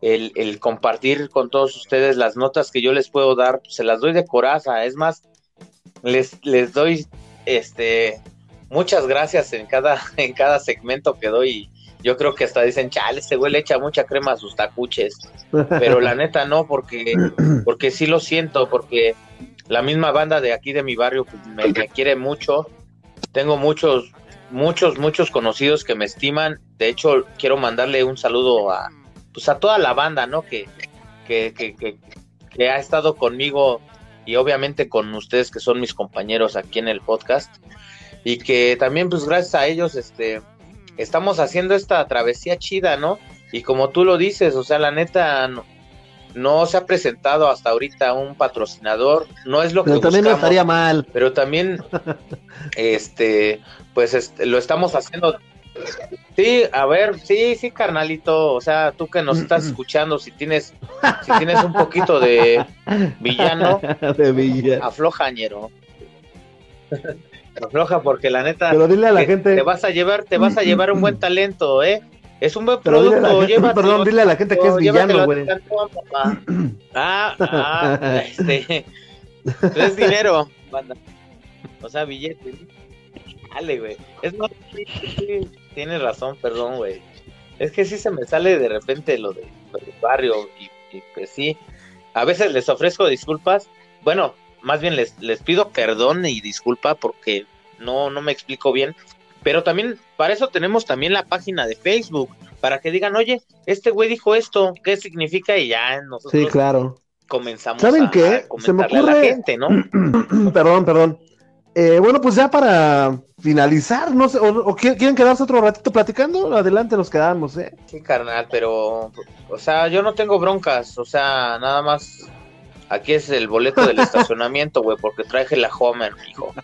el, el compartir con todos ustedes las notas que yo les puedo dar, pues, se las doy de coraza. Es más, les, les doy este muchas gracias en cada, en cada segmento que doy. Yo creo que hasta dicen, chale, este güey le echa mucha crema a sus tacuches. Pero la neta no, porque, porque sí lo siento, porque la misma banda de aquí de mi barrio pues, me, me quiere mucho. Tengo muchos, muchos, muchos conocidos que me estiman. De hecho, quiero mandarle un saludo a, pues a toda la banda, ¿no? Que, que, que, ha estado conmigo y obviamente con ustedes que son mis compañeros aquí en el podcast. Y que también, pues gracias a ellos, este, estamos haciendo esta travesía chida, ¿no? Y como tú lo dices, o sea, la neta, no, se ha presentado hasta ahorita un patrocinador, no es lo que Pero también no estaría mal. pero también, este, pues este, lo estamos haciendo. Sí, a ver, sí, sí, carnalito, o sea, tú que nos estás escuchando, si tienes, si tienes un poquito de villano, de Villa. afloja, ñero. Afloja porque la neta Pero dile a la te, gente. te vas a llevar, te vas a llevar un buen talento, ¿eh? Es un buen Pero dile producto, gente- llévatelo. perdón, dile a la gente que es villano, güey. Ah, ah, este. Es dinero, banda. O sea, billete. Dale, güey. Es más, sí, sí, sí, tienes razón, perdón, güey. Es que sí se me sale de repente lo, de, lo del barrio y, y pues sí. A veces les ofrezco disculpas. Bueno, más bien les, les pido perdón y disculpa porque no, no me explico bien. Pero también, para eso tenemos también la página de Facebook, para que digan, oye, este güey dijo esto, ¿qué significa? Y ya nosotros Sí, claro. comenzamos ¿Saben a, qué? a Se me a la ocurre- gente, ¿no? perdón, perdón. Eh, bueno, pues ya para finalizar, no sé, o, o qui- quieren quedarse otro ratito platicando, adelante nos quedamos, ¿eh? Sí, carnal, pero, o sea, yo no tengo broncas, o sea, nada más, aquí es el boleto del estacionamiento, güey, porque traje la Homer, hijo.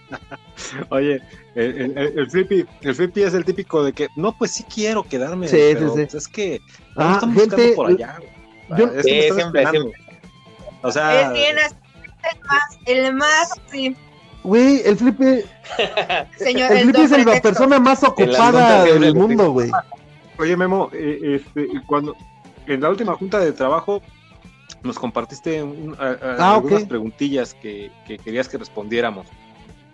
Oye, el, el, el- el Flippy, el Flippy es el típico de que, no, pues sí quiero quedarme, Sí, pero sí, sí. pues, es que no Ah, están gente, buscando por allá. güey. yo- Es que Sí, siempre, esperando. O sea, es bien así, el más, el más, sí, Güey, el Flippy, señor, el el Flippy es la persona más ocupada siempre del mundo, güey. Oye, Memo, eh, este, cuando en la última junta de trabajo nos compartiste un- a- a- Ah, algunas preguntillas que, que querías que respondiéramos.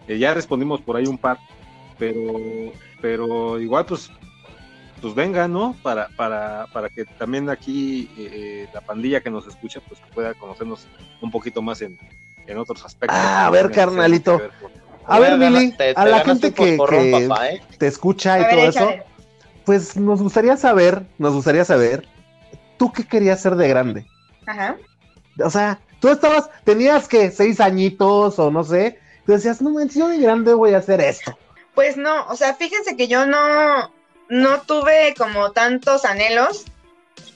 Eh, ya respondimos por ahí un par, pero, pero igual pues, pues venga, ¿no? Para, para, para que también aquí eh, la pandilla que nos escucha pues pueda conocernos un poquito más en, en otros aspectos. Ah, a ver, carnalito. ver con- A ver, Mili, te a la gente que, que papá, ¿eh? te escucha y ver, todo eso, pues nos gustaría saber, nos gustaría saber, ¿tú qué querías ser de grande? Ajá. O sea, tú estabas, tenías que seis añitos o no sé, tú decías, no manches, yo de grande voy a hacer esto. Pues no, o sea, fíjense que yo no, no tuve como tantos anhelos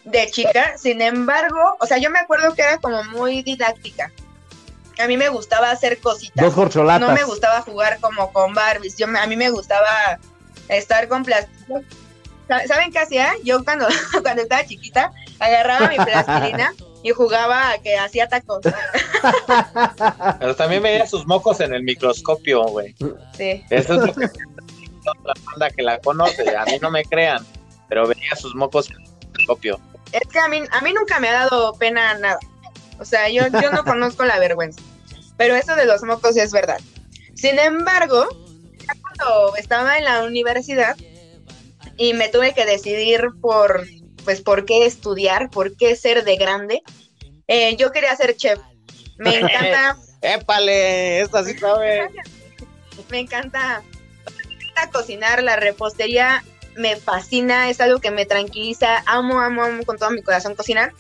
de chica, sin embargo, o sea, yo me acuerdo que era como muy didáctica. A mí me gustaba hacer cositas. Dos corcholatas. No me gustaba jugar como con Barbies. Yo a mí me gustaba estar con plástico. Sa- ¿Saben qué hacía? Yo cuando, cuando estaba chiquita agarraba mi plastilina y jugaba a que hacía tacos. Pero también veía sus mocos en el microscopio, güey. Sí. Eso es lo que la banda que la conoce, a mí no me crean, pero veía sus mocos en el telescopio. Es que a mí, a mí nunca me ha dado pena nada. O sea, yo, yo no conozco la vergüenza. Pero eso de los mocos es verdad. Sin embargo, ya cuando estaba en la universidad y me tuve que decidir por, pues, por qué estudiar, por qué ser de grande, eh, yo quería ser chef. Me encanta, ¡Épale! Esta sí sabe. me encanta, me encanta cocinar, la repostería me fascina, es algo que me tranquiliza, amo, amo, amo con todo mi corazón cocinar.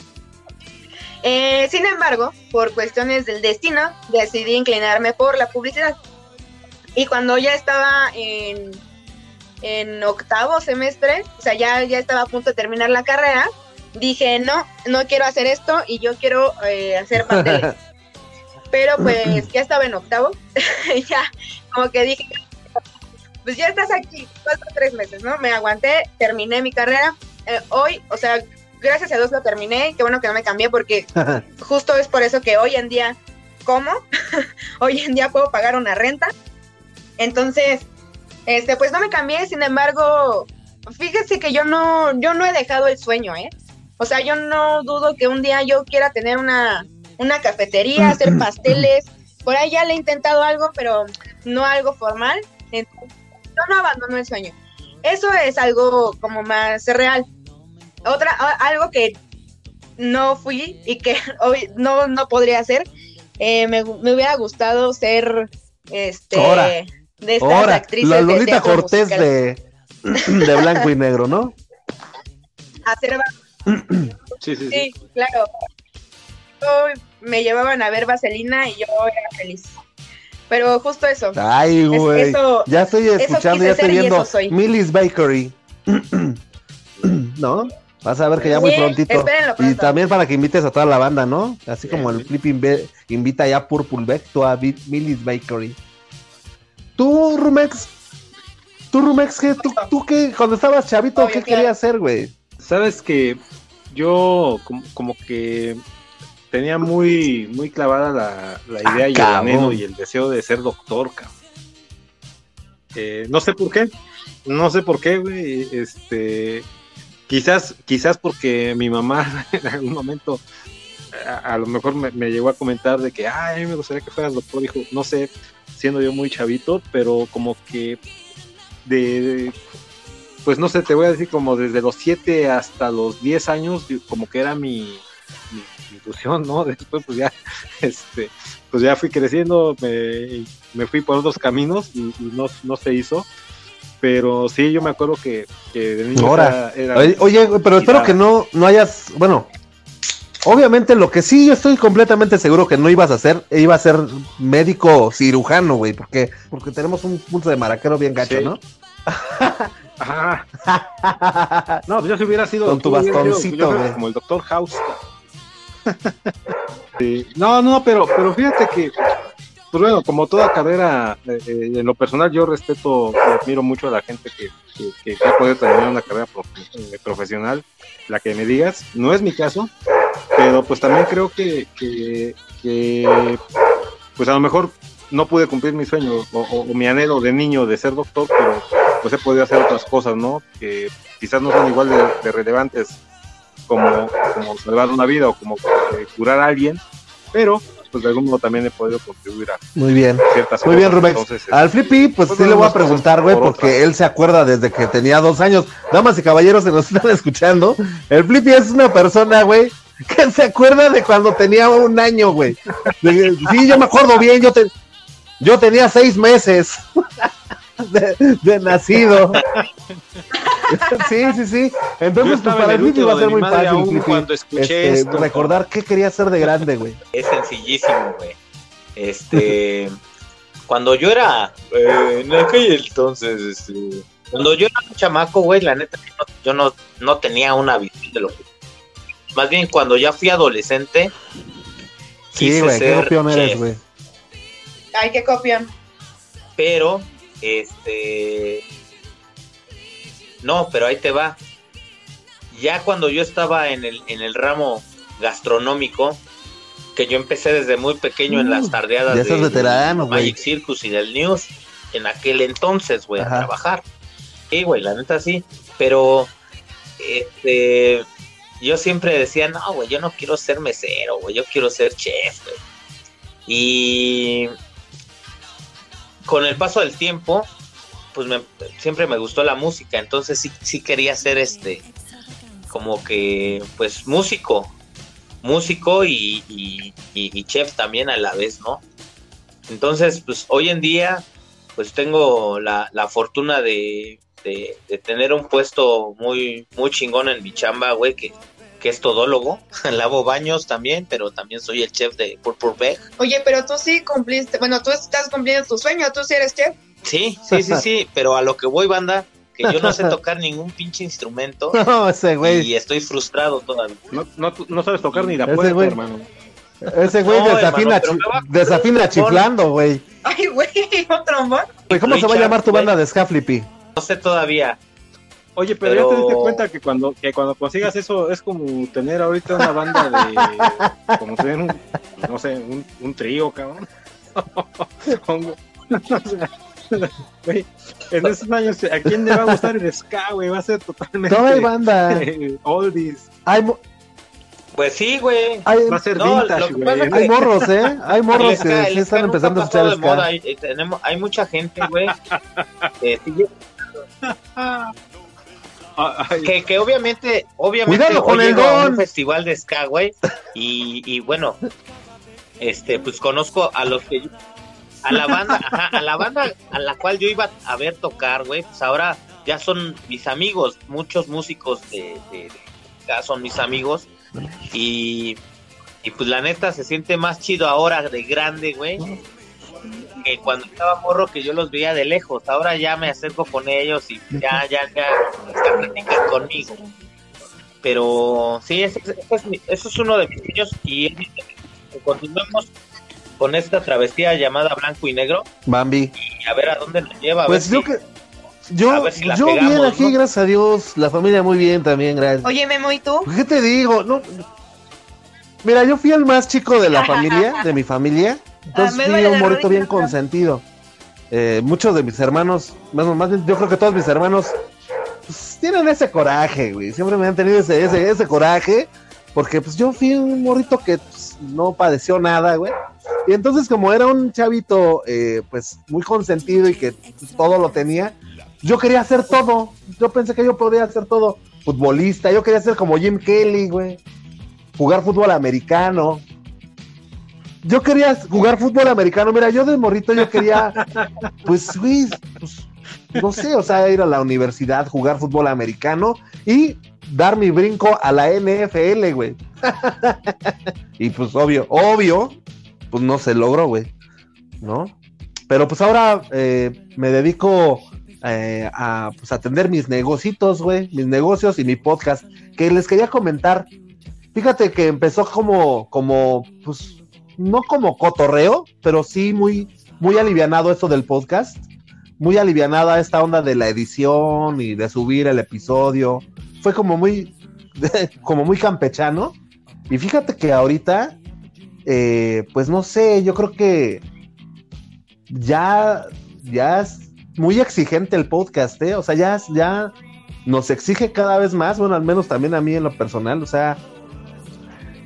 Eh, sin embargo, por cuestiones del destino, decidí inclinarme por la publicidad. Y cuando ya estaba en, en octavo semestre, o sea, ya, ya estaba a punto de terminar la carrera, dije, no, no quiero hacer esto y yo quiero eh, hacer pasteles. Pero pues ya estaba en octavo, ya como que dije, pues ya estás aquí, faltan tres meses, ¿no? Me aguanté, terminé mi carrera. Eh, hoy, o sea, gracias a Dios lo terminé, qué bueno que no me cambié porque justo es por eso que hoy en día como, hoy en día puedo pagar una renta. Entonces, este, pues no me cambié, sin embargo, fíjese que yo no, yo no he dejado el sueño, ¿eh? O sea, yo no dudo que un día yo quiera tener una, una cafetería, hacer pasteles. Por ahí ya le he intentado algo, pero no algo formal. Entonces, yo no abandono el sueño. Eso es algo como más real. Otra, algo que no fui y que hoy no, no podría hacer, eh, me, me hubiera gustado ser este Ahora, de estas Ahora, actrices la de Lolita teatro Cortés de, de blanco y negro, ¿no? Hacer Sí, sí, sí. Sí, claro. Yo- me llevaban a ver Vaselina y yo era feliz. Pero justo eso. Ay, güey. Ya estoy escuchando, ya estoy viendo. Millie's Bakery. ¿No? Vas a ver que ya muy Sí, prontito. espérenlo Y pronto. también para que invites a toda la banda, ¿no? Así como el inve- invita ya a Purple Beck, tú a Millie's Bakery. Tú, Rumex. Tú, Rumex, ¿qué, tú, tú qué, cuando estabas chavito, Obvio, qué claro. querías hacer, güey? Sabes que yo como, como que tenía muy, muy clavada la, la idea y el anhelo y el deseo de ser doctor, cabrón. Eh, no sé por qué, no sé por qué, güey. Este, quizás, quizás porque mi mamá en algún momento a, a lo mejor me, me llegó a comentar de que, ay, a mí me gustaría que fueras doctor, hijo. No sé, siendo yo muy chavito, pero como que de, de- pues no sé, te voy a decir como desde los 7 hasta los 10 años, como que era mi, mi, mi ilusión, ¿no? Después pues ya, este, pues ya fui creciendo, me, me fui por otros caminos y, y no, no se hizo. Pero sí, yo me acuerdo que, que de niño Ahora, era- era- Oye, pero espero que no, no hayas, bueno, obviamente lo que sí yo estoy completamente seguro que no ibas a hacer, iba a ser médico cirujano, güey, porque, porque tenemos un punto de maraquero bien gacho, Sí. ¿no? Ajá. No, pues yo si hubiera sido Con tu bastoncito, güey. como el doctor House. Sí. No, no, pero, pero fíjate que, pues bueno, como toda carrera, eh, eh, en lo personal yo respeto y admiro mucho a la gente que, que, que, ha podido terminar una carrera eh, profesional, la que me digas, no es mi caso, pero pues también creo que, pues a lo mejor no pude cumplir mi sueño o, mi anhelo de niño de ser doctor, pero pues he podido hacer otras cosas, ¿no? Que quizás no son igual de, relevantes como, como salvar una vida o como eh, curar a alguien, pero pues de algún modo también he podido contribuir a Muy bien. ciertas Muy bien. Rumex. Entonces, Al Flippy, pues pues sí le voy a preguntar, güey, por porque él se acuerda desde que tenía dos años. Damas y caballeros, se nos están escuchando. El Flippy es una persona, güey, que se acuerda de cuando tenía un año, güey. Sí, yo me acuerdo bien, yo, te, yo tenía seis meses de, de nacido. Sí, sí, sí. Entonces, pues para Flippy va a ser muy fácil, cuando escuché Este, esto. recordar qué quería ser de grande, güey. Es sencillísimo, güey. Este, cuando yo era, eh, en aquel entonces, este, cuando yo era un chamaco, güey, la neta, yo no, yo no, no tenía una visión de lo que. Más bien, cuando ya fui adolescente, Sí, quise güey, qué ser copión eres, güey. Ay, qué copión. pero, este, no, pero ahí te va. Ya cuando yo estaba en el, en el ramo gastronómico, que yo empecé desde muy pequeño en las tardeadas del veterano, güey. Magic Circus y del News, en aquel entonces, güey, a trabajar. Sí, güey, la neta sí, pero este yo siempre decía, no, güey, yo no quiero ser mesero, güey, yo quiero ser chef, güey. Y con el paso del tiempo, pues me, siempre me gustó la música, entonces sí, sí quería ser este, como que, pues músico, músico y, y, chef también a la vez, ¿no? Entonces, pues hoy en día, pues tengo la, la fortuna de, de, tener un puesto muy, muy chingón en mi chamba, güey, que, que es todólogo. Lavo baños también, pero también soy el chef de Purple Bag. Oye, pero tú sí cumpliste, bueno, tú estás cumpliendo tu sueño, tú sí eres chef. Sí, sí, sí, sí, pero a lo que voy, banda, que yo no sé tocar ningún pinche instrumento. No, ese güey. Y estoy frustrado todavía. No, no, no sabes tocar ni la puerta, hermano. Ese güey No, desafina, hermano, pero chi- desafina chiflando, güey. Ay, güey, otro más. ¿Cómo se va a llamar tu banda de ska, Flippy? No sé todavía. Oye, pero, Pero- ya te diste cuenta que cuando, que cuando consigas eso es como tener ahorita una banda de. como tener un. no sé, un, un trío, cabrón. En esos años, ¿a quién le va a gustar el ska, güey? Va a ser totalmente. No hay banda. eh, oldies. Hay, Pues sí, güey. hay, Va a ser No, vintage, güey. hay morros, ¿eh? Hay morros El ska- que el sí están empezando a escuchar de moda. ska. Hay, eh, tenemos, hay mucha gente, güey, que sigue que, que obviamente, obviamente Cuidado con el don. un festival de ska, güey, y, y bueno, este, pues conozco a los que yo- a la banda, ajá, a la banda a la cual yo iba a ver tocar, güey, pues ahora ya son mis amigos, muchos músicos de, ska son mis amigos, y, y pues la neta se siente más chido ahora de grande, güey, que cuando estaba morro que yo los veía de lejos, ahora ya me acerco con ellos y ya, ya, ya, ya platican conmigo. Pero sí, ese, ese es, eso es uno de mis sueños y continuemos con esta travesía llamada blanco y negro Bambi. y a ver a dónde nos lleva. a Pues ver yo si- que. Yo, a ver si la yo pegamos, bien aquí, ¿no? gracias a Dios. La familia muy bien también, gracias. Oye, Memo, ¿y tú? Pues, ¿Qué te digo? No. Mira, yo fui el más chico de la familia, de mi familia. Entonces Ah, fui duele un morrito bien consentido. Eh, muchos de mis hermanos, más bien, yo creo que todos mis hermanos pues, tienen ese coraje, güey. Siempre me han tenido ese, ese, ese coraje. Porque pues yo fui un morrito que pues, no padeció nada, güey. Y entonces como era un chavito eh, pues muy consentido y que todo lo tenía, yo quería hacer todo. Yo pensé que yo podía hacer todo. Futbolista, yo quería ser como Jim Kelly, güey. Jugar fútbol americano. Yo quería jugar fútbol americano. Mira, yo de morrito yo quería, pues, güey, pues, no sé, o sea, ir a la universidad, jugar fútbol americano y dar mi brinco a la NFL, güey. y pues obvio, obvio, pues no se logró, güey. ¿No? Pero pues ahora eh, me dedico eh, a pues, atender mis negocios, güey, mis negocios y mi podcast, que les quería comentar. Fíjate que empezó como, como, pues, no como cotorreo, pero sí muy, muy alivianado esto del podcast. Muy alivianada esta onda de la edición y de subir el episodio. Fue como muy, como muy campechano. Y fíjate que ahorita, eh, pues no sé, yo creo que ya, ya es muy exigente el podcast, ¿eh? O sea, ya, ya nos exige cada vez más, bueno, al menos también a mí en lo personal, o sea,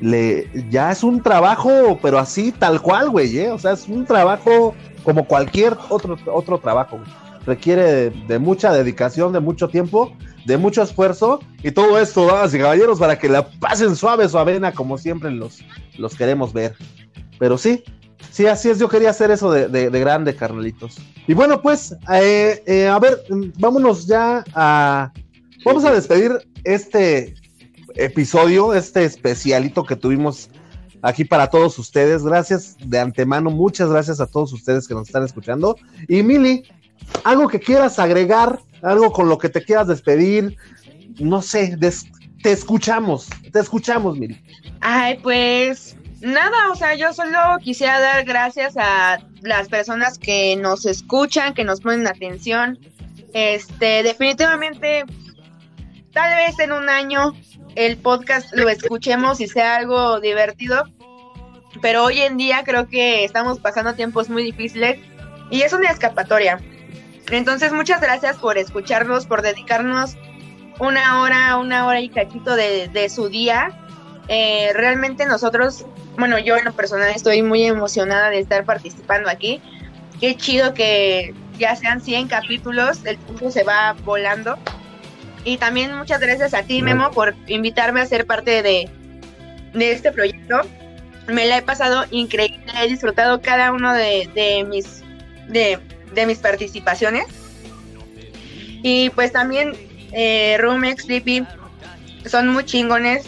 le, ya es un trabajo, pero así tal cual, güey, ¿eh? O sea, es un trabajo como cualquier otro, otro trabajo. Requiere de mucha dedicación, de mucho tiempo, de mucho esfuerzo y todo esto, damas y caballeros, para que la pasen suave, suavena, como siempre los, los queremos ver. Pero sí, sí, así es, yo quería hacer eso de, de- de grande, carnalitos. Y bueno, pues, eh, eh, a ver, vámonos ya a... Vamos a despedir este episodio, este especialito que tuvimos aquí para todos ustedes. Gracias de antemano, muchas gracias a todos ustedes que nos están escuchando. Y Mili, algo que quieras agregar, algo con lo que te quieras despedir, no sé, te escuchamos, te escuchamos, Mili. Ay, pues nada, o sea, yo solo quisiera dar gracias a las personas que nos escuchan, que nos ponen atención. Este, definitivamente, tal vez en un año el podcast lo escuchemos y sea algo divertido, pero hoy en día creo que estamos pasando tiempos muy difíciles y es una escapatoria. Entonces, muchas gracias por escucharnos, por dedicarnos una hora, una hora y cachito de, de su día. Eh, realmente nosotros, bueno, yo en lo personal estoy muy emocionada de estar participando aquí. Qué chido que ya sean 100 capítulos, el tiempo se va volando. Y también muchas gracias a ti, Memo, por invitarme a ser parte de, de este proyecto. Me la he pasado increíble, he disfrutado cada uno de, de mis de, de, mis participaciones. Y pues también eh, Rumex, Sleepy son muy chingones.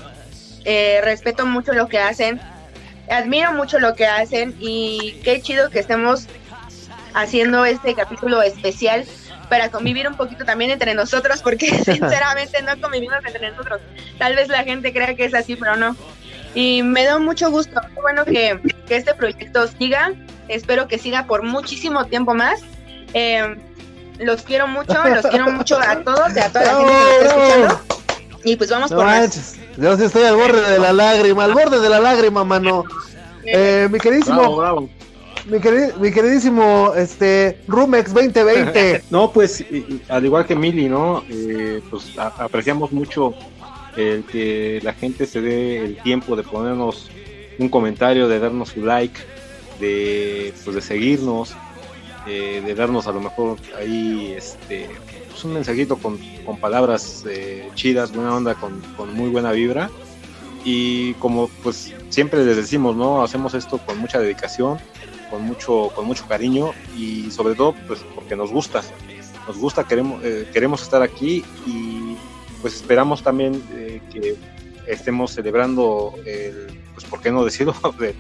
Eh, respeto mucho lo que hacen. Admiro mucho lo que hacen y qué chido que estemos haciendo este capítulo especial para convivir un poquito también entre nosotros, porque sinceramente no convivimos entre nosotros. Tal vez la gente crea que es así, pero no. Y me da mucho gusto. Bueno que, que este proyecto siga. Espero que siga por muchísimo tiempo más. Eh, los quiero mucho, los quiero mucho a todos y a toda la gente que nos está escuchando. Y pues vamos No por más. yo sí estoy al borde de la lágrima, al borde de la lágrima, mano. Eh, mi queridísimo, Bravo, bravo. mi, queri- mi queridísimo, este, Rumex 2020. No, pues y- y al igual que Mili, ¿no? Eh, pues a- apreciamos mucho el que la gente se dé el tiempo de ponernos un comentario, de darnos su like, de, pues, de seguirnos, eh, de darnos a lo mejor ahí este, pues, un mensajito con, con palabras eh, chidas, buena onda, con, con muy buena vibra. Y como pues siempre les decimos, ¿no? Hacemos esto con mucha dedicación, con mucho, con mucho cariño y sobre todo pues porque nos gusta. Nos gusta, queremos, eh, queremos estar aquí y pues esperamos también eh, que estemos celebrando el, pues por qué no decirlo, de,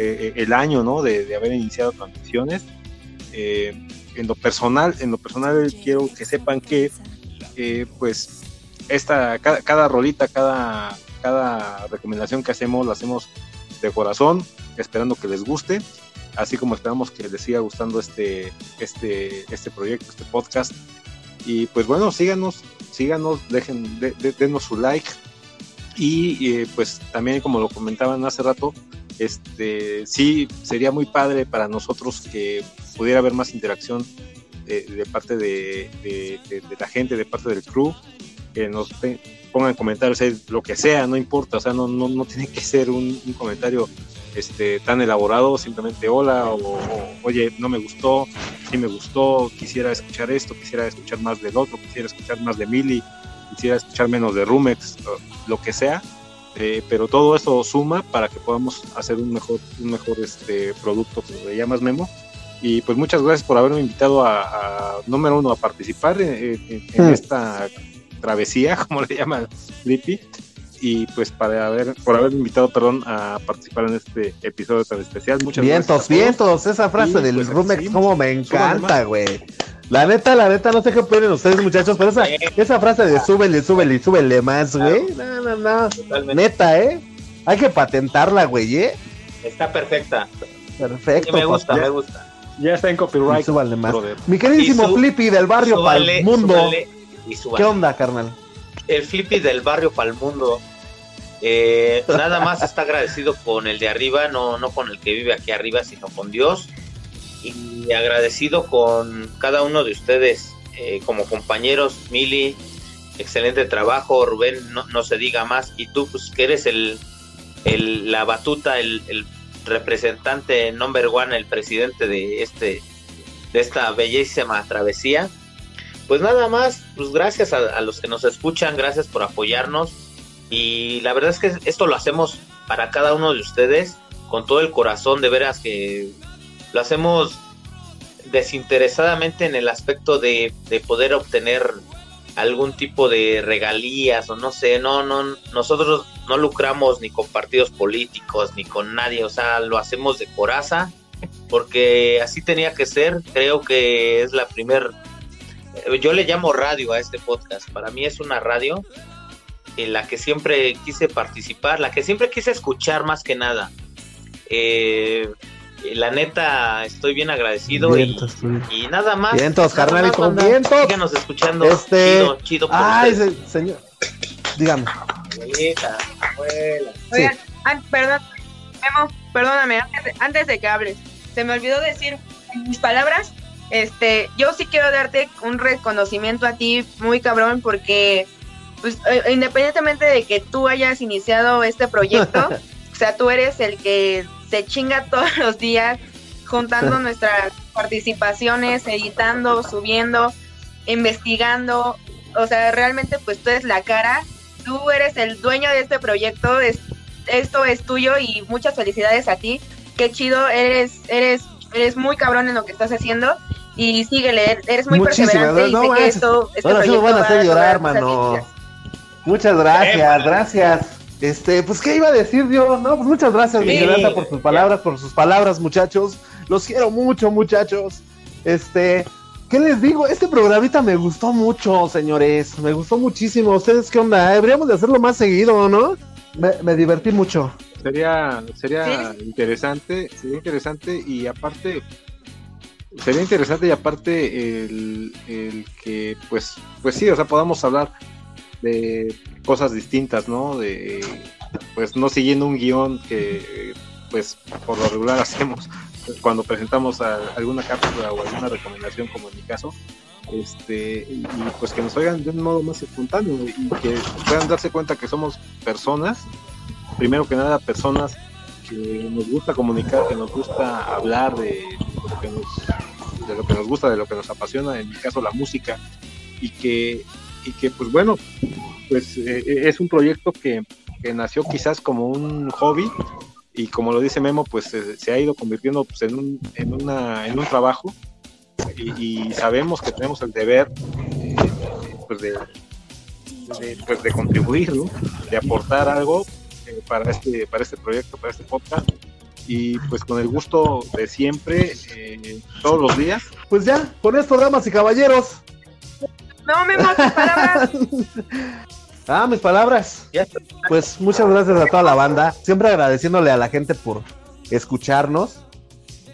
eh, el año, ¿no? De, de haber iniciado transmisiones. Eh, en lo personal, en lo personal quiero que sepan que eh, pues esta, cada, cada rolita, cada, cada recomendación que hacemos, la hacemos de corazón, esperando que les guste, así como esperamos que les siga gustando este, este, este proyecto, este podcast. Y pues bueno, síganos, síganos, dejen, de, de- denos su like. Y eh, pues también como lo comentaban hace rato, este sí sería muy padre para nosotros que pudiera haber más interacción de, parte de, la gente, de parte del crew, que nos pongan comentarios, lo que sea, no importa, o sea, no, no, tiene que ser un, comentario este, tan elaborado, simplemente hola o, oye, no me gustó, sí me gustó, quisiera escuchar esto, quisiera escuchar más del otro, quisiera escuchar más de Mili, quisiera escuchar menos de Rumex, lo que sea, eh, pero todo eso suma para que podamos hacer un mejor, un mejor este producto, como le llamas Memo. Y pues muchas gracias por haberme invitado a, a número uno, a participar en, en- en Hmm. esta travesía, como le llama Lippy, y pues para haber, por haberme invitado, perdón, a participar en este episodio tan especial. Muchas Vientos, gracias. todos. vientos, esa frase Y, del pues, Rumex, seguimos. como me encanta, güey. La neta, la neta, no sé qué opinan ustedes, muchachos, pero esa, esa frase de súbele, súbele, súbele más, güey. No, no, no. Totalmente. Neta, ¿eh? Hay que patentarla, güey, ¿eh? Está perfecta. Perfecto. Sí, me gusta, me gusta. Ya está en Y copyright. súbanle más. brother. Mi queridísimo su- Flippy del barrio Súbale, pal mundo. súbale y súbale. ¿Qué onda, carnal? El Flippy del barrio pal mundo. Eh, nada más está agradecido con el de arriba, no, no con el que vive aquí arriba, sino con Dios. Y agradecido con cada uno de ustedes eh, como compañeros. Mili, excelente trabajo. Rubén, no, no se diga más. Y tú, pues que eres el, el- la batuta, el, representante number one, el presidente de este de esta bellísima travesía. Pues nada más, pues gracias a, a los que nos escuchan, gracias por apoyarnos. Y la verdad es que esto lo hacemos para cada uno de ustedes con todo el corazón, de veras que lo hacemos desinteresadamente en el aspecto de, de poder obtener algún tipo de regalías o no sé, no, no, nosotros no lucramos ni con partidos políticos ni con nadie, o sea, lo hacemos de coraza porque así tenía que ser, creo que es la primer, yo le llamo radio a este podcast, para mí es una radio en la que siempre quise participar, la que siempre quise escuchar más que nada. Eh, la neta, estoy bien agradecido y, Vientos, Flippy. y nada más. Vientos, carnalito, más, banda. vientos. Síganos escuchando. Este- Chido, chido por Ay, se- señor. Dígame. Abuelita, abuela. Sí. Oigan, an- perdón, Memo, perdóname, antes de, antes de que hables, se me olvidó decir en mis palabras este, yo sí quiero darte un reconocimiento a ti muy cabrón porque pues eh, independientemente de que tú hayas iniciado este proyecto, o sea, tú eres el que se chinga todos los días juntando nuestras participaciones, editando, subiendo, investigando, o sea, realmente pues tú eres la cara, tú eres el dueño de este proyecto, esto es tuyo y muchas felicidades a ti, qué chido, eres, eres, eres muy cabrón en lo que estás haciendo y síguele, eres muy perseverante y sé que esto, este ahora sí me van a hacer llorar, mano. Muchas gracias, gracias. Este, pues, ¿qué iba a decir yo? No, pues muchas gracias, sí. por sus palabras, por sus palabras, muchachos. Los quiero mucho, muchachos. Este, ¿qué les digo? Este programita me gustó mucho, señores. Me gustó muchísimo. ¿Ustedes qué onda? Deberíamos de hacerlo más seguido, ¿no? Me, divertí mucho. Sería, sería interesante, sería interesante y aparte, sería interesante y aparte el, el que, pues, pues sí, o sea, podamos hablar de cosas distintas, ¿no? De, pues no siguiendo un guion que, pues, por lo regular hacemos cuando presentamos alguna cápsula o alguna recomendación, como en mi caso, este, y pues que nos oigan de un modo más espontáneo y que puedan darse cuenta que somos personas, primero que nada personas que nos gusta comunicar, que nos gusta hablar de lo que nos, de lo que nos gusta, de lo que nos apasiona, en mi caso la música, y que y que pues bueno, pues eh, eh, es un proyecto que, nació quizás como un hobby y como lo dice Memo, pues se ha ido convirtiendo pues, en, un, en, una, en un trabajo y, sabemos que tenemos el deber eh, pues, de, pues de contribuir, de aportar algo para, este, para este proyecto, para este podcast y pues con el gusto de siempre, todos los días. Pues ya, con esto, damas y caballeros, no, me tus palabras. Ah, mis palabras. Pues muchas gracias a toda la banda. Siempre agradeciéndole a la gente por escucharnos.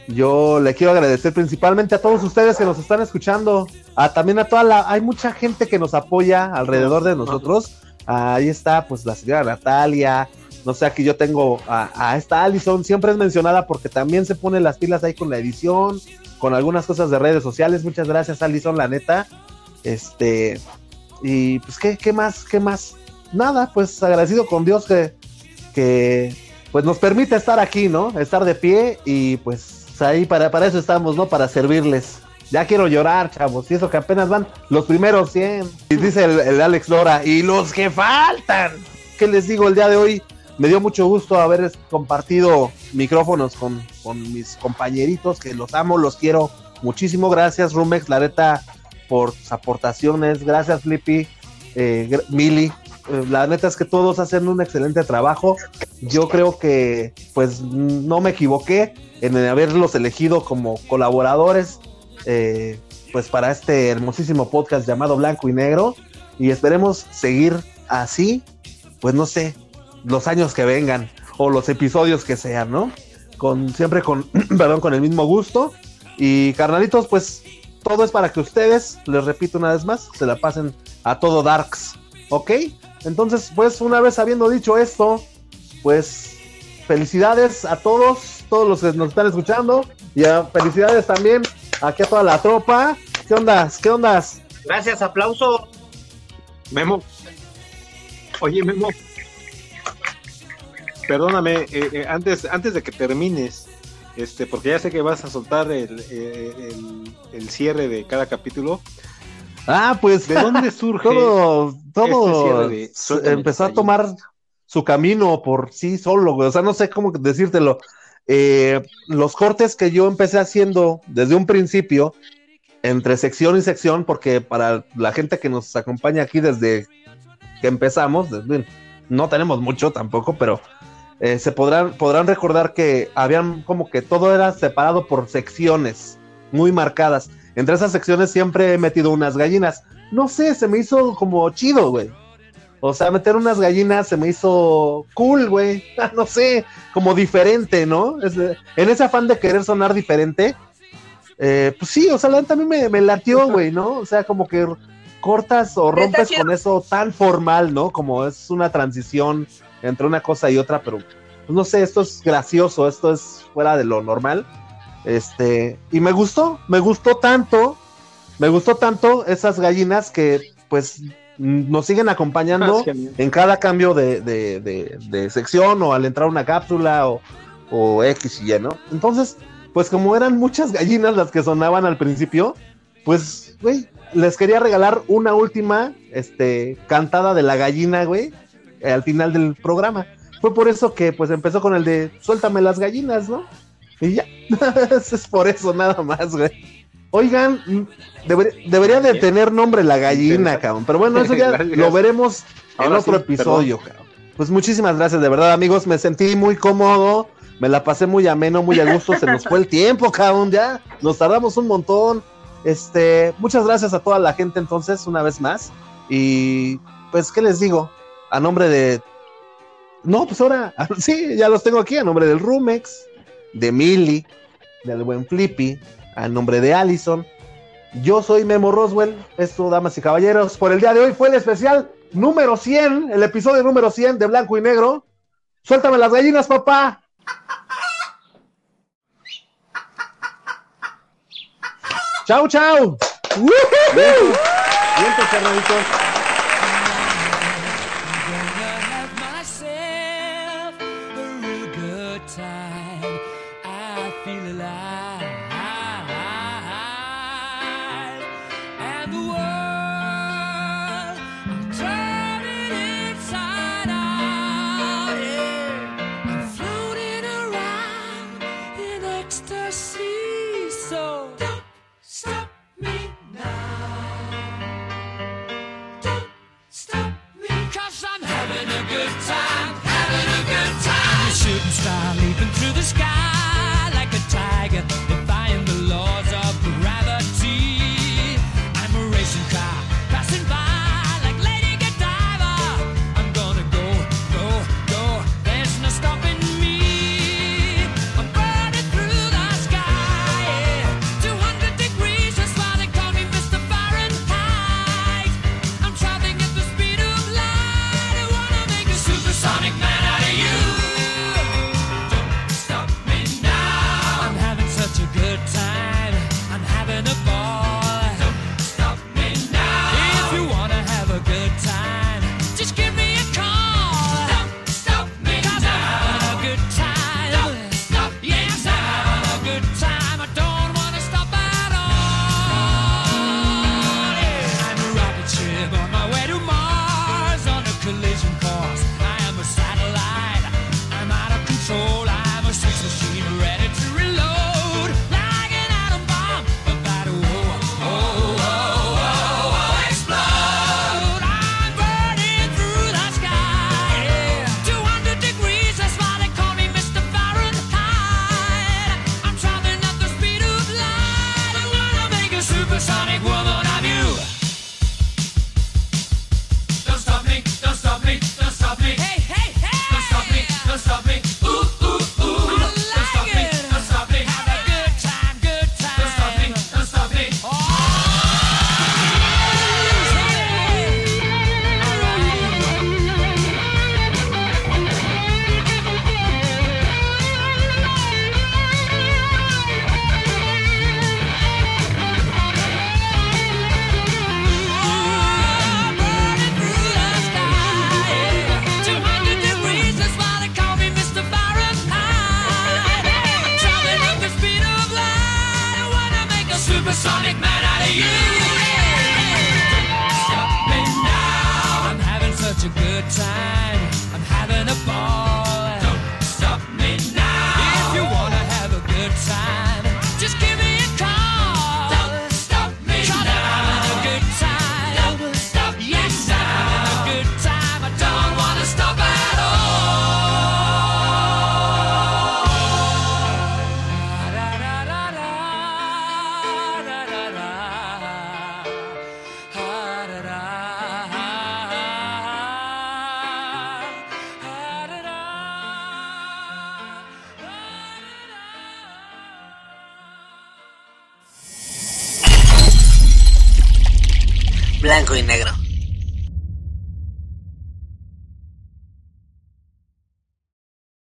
Yo le quiero agradecer principalmente a todos ustedes que nos están escuchando. A, también a toda la. Hay mucha gente que nos apoya alrededor de nosotros. ahí está, pues la señora Natalia. No sé, aquí yo tengo a, a esta Allison. Siempre es mencionada porque también se pone las pilas ahí con la edición, con algunas cosas de redes sociales. Muchas gracias, Allison, la neta. Este, y pues, ¿qué, qué más? ¿Qué más? Nada, pues agradecido con Dios que, que pues nos permite estar aquí, ¿no? Estar de pie y pues ahí para, para eso estamos, ¿no? Para servirles. Ya quiero llorar, chavos. Y eso que apenas van los primeros 100. Y dice el, Alex Lora, y los que faltan. ¿Qué les digo el día de hoy? Me dio mucho gusto haber compartido micrófonos con, con mis compañeritos, que los amo, los quiero muchísimo. Gracias, Rumex. La neta, por sus aportaciones. Gracias, Flippy, eh, Mili. Eh, la neta es que todos hacen un excelente trabajo. Yo creo que, pues, no me equivoqué en haberlos elegido como colaboradores, eh, pues, para este hermosísimo podcast llamado Blanco y Negro. Y esperemos seguir así, pues, no sé, los años que vengan o los episodios que sean, ¿no? Con siempre con, perdón, con el mismo gusto. Y carnalitos, pues todo es para que ustedes, les repito una vez más, se la pasen a todo Darks. ¿Ok? Entonces, pues una vez habiendo dicho esto, pues felicidades a todos, todos los que nos están escuchando. Y felicidades también aquí a toda la tropa. ¿Qué ondas? ¿Qué ondas? Gracias, aplauso. Memo. Oye, Memo. Perdóname, eh, eh, antes, antes de que termines, este, porque ya sé que vas a soltar el, el, cierre de cada capítulo. Ah, pues. ¿De dónde surge? Todo, todo este empezó a tomar su camino por sí solo, O sea, no sé cómo decírtelo. Eh, los cortes que yo empecé haciendo desde un principio, entre sección y sección, porque para la gente que nos acompaña aquí desde que empezamos, no tenemos mucho tampoco, pero eh, se podrán, podrán recordar que habían como que todo era separado por secciones muy marcadas. Entre esas secciones siempre he metido unas gallinas. No sé, se me hizo como chido, güey. O sea, meter unas gallinas se me hizo cool, güey. no sé, como diferente, ¿no? en ese afán de querer sonar diferente, eh, pues sí, o sea, la también me, me latió, güey, ¿no? O sea, como que cortas o rompes con eso tan formal, ¿no? Como es una transición entre una cosa y otra, pero pues, no sé, esto es gracioso, esto es fuera de lo normal. Este, y me gustó, me gustó tanto, me gustó tanto esas gallinas que pues nos siguen acompañando en cada cambio de, de, de, sección o al entrar una cápsula o, o, X y Y, ¿no? Entonces, pues como eran muchas gallinas las que sonaban al principio, pues, güey, les quería regalar una última este, cantada de la gallina, güey, al final del programa. Fue por eso que pues empezó con el de suéltame las gallinas, ¿no? Y ya, es por eso nada más, güey. Oigan, debería de tener nombre la gallina, cabrón. Pero bueno, eso ya lo veremos en otro episodio, cabrón. Pues muchísimas gracias, de verdad, amigos. Me sentí muy cómodo, me la pasé muy ameno, muy a gusto. Se nos fue el tiempo, cabrón. Ya nos tardamos un montón. Este, muchas gracias a toda la gente, entonces, una vez más. Y pues, ¿qué les digo? A nombre de. No, pues ahora, sí, ya los tengo aquí, a nombre del Rumex, de Millie, del buen Flippy, a nombre de Allison. Yo soy Memo Roswell, esto, damas y caballeros, por el día de hoy fue el especial número 100, el episodio número 100 de Blanco y Negro. Suéltame las gallinas, papá. Chau, chau. Bien, carnalitos. Blanco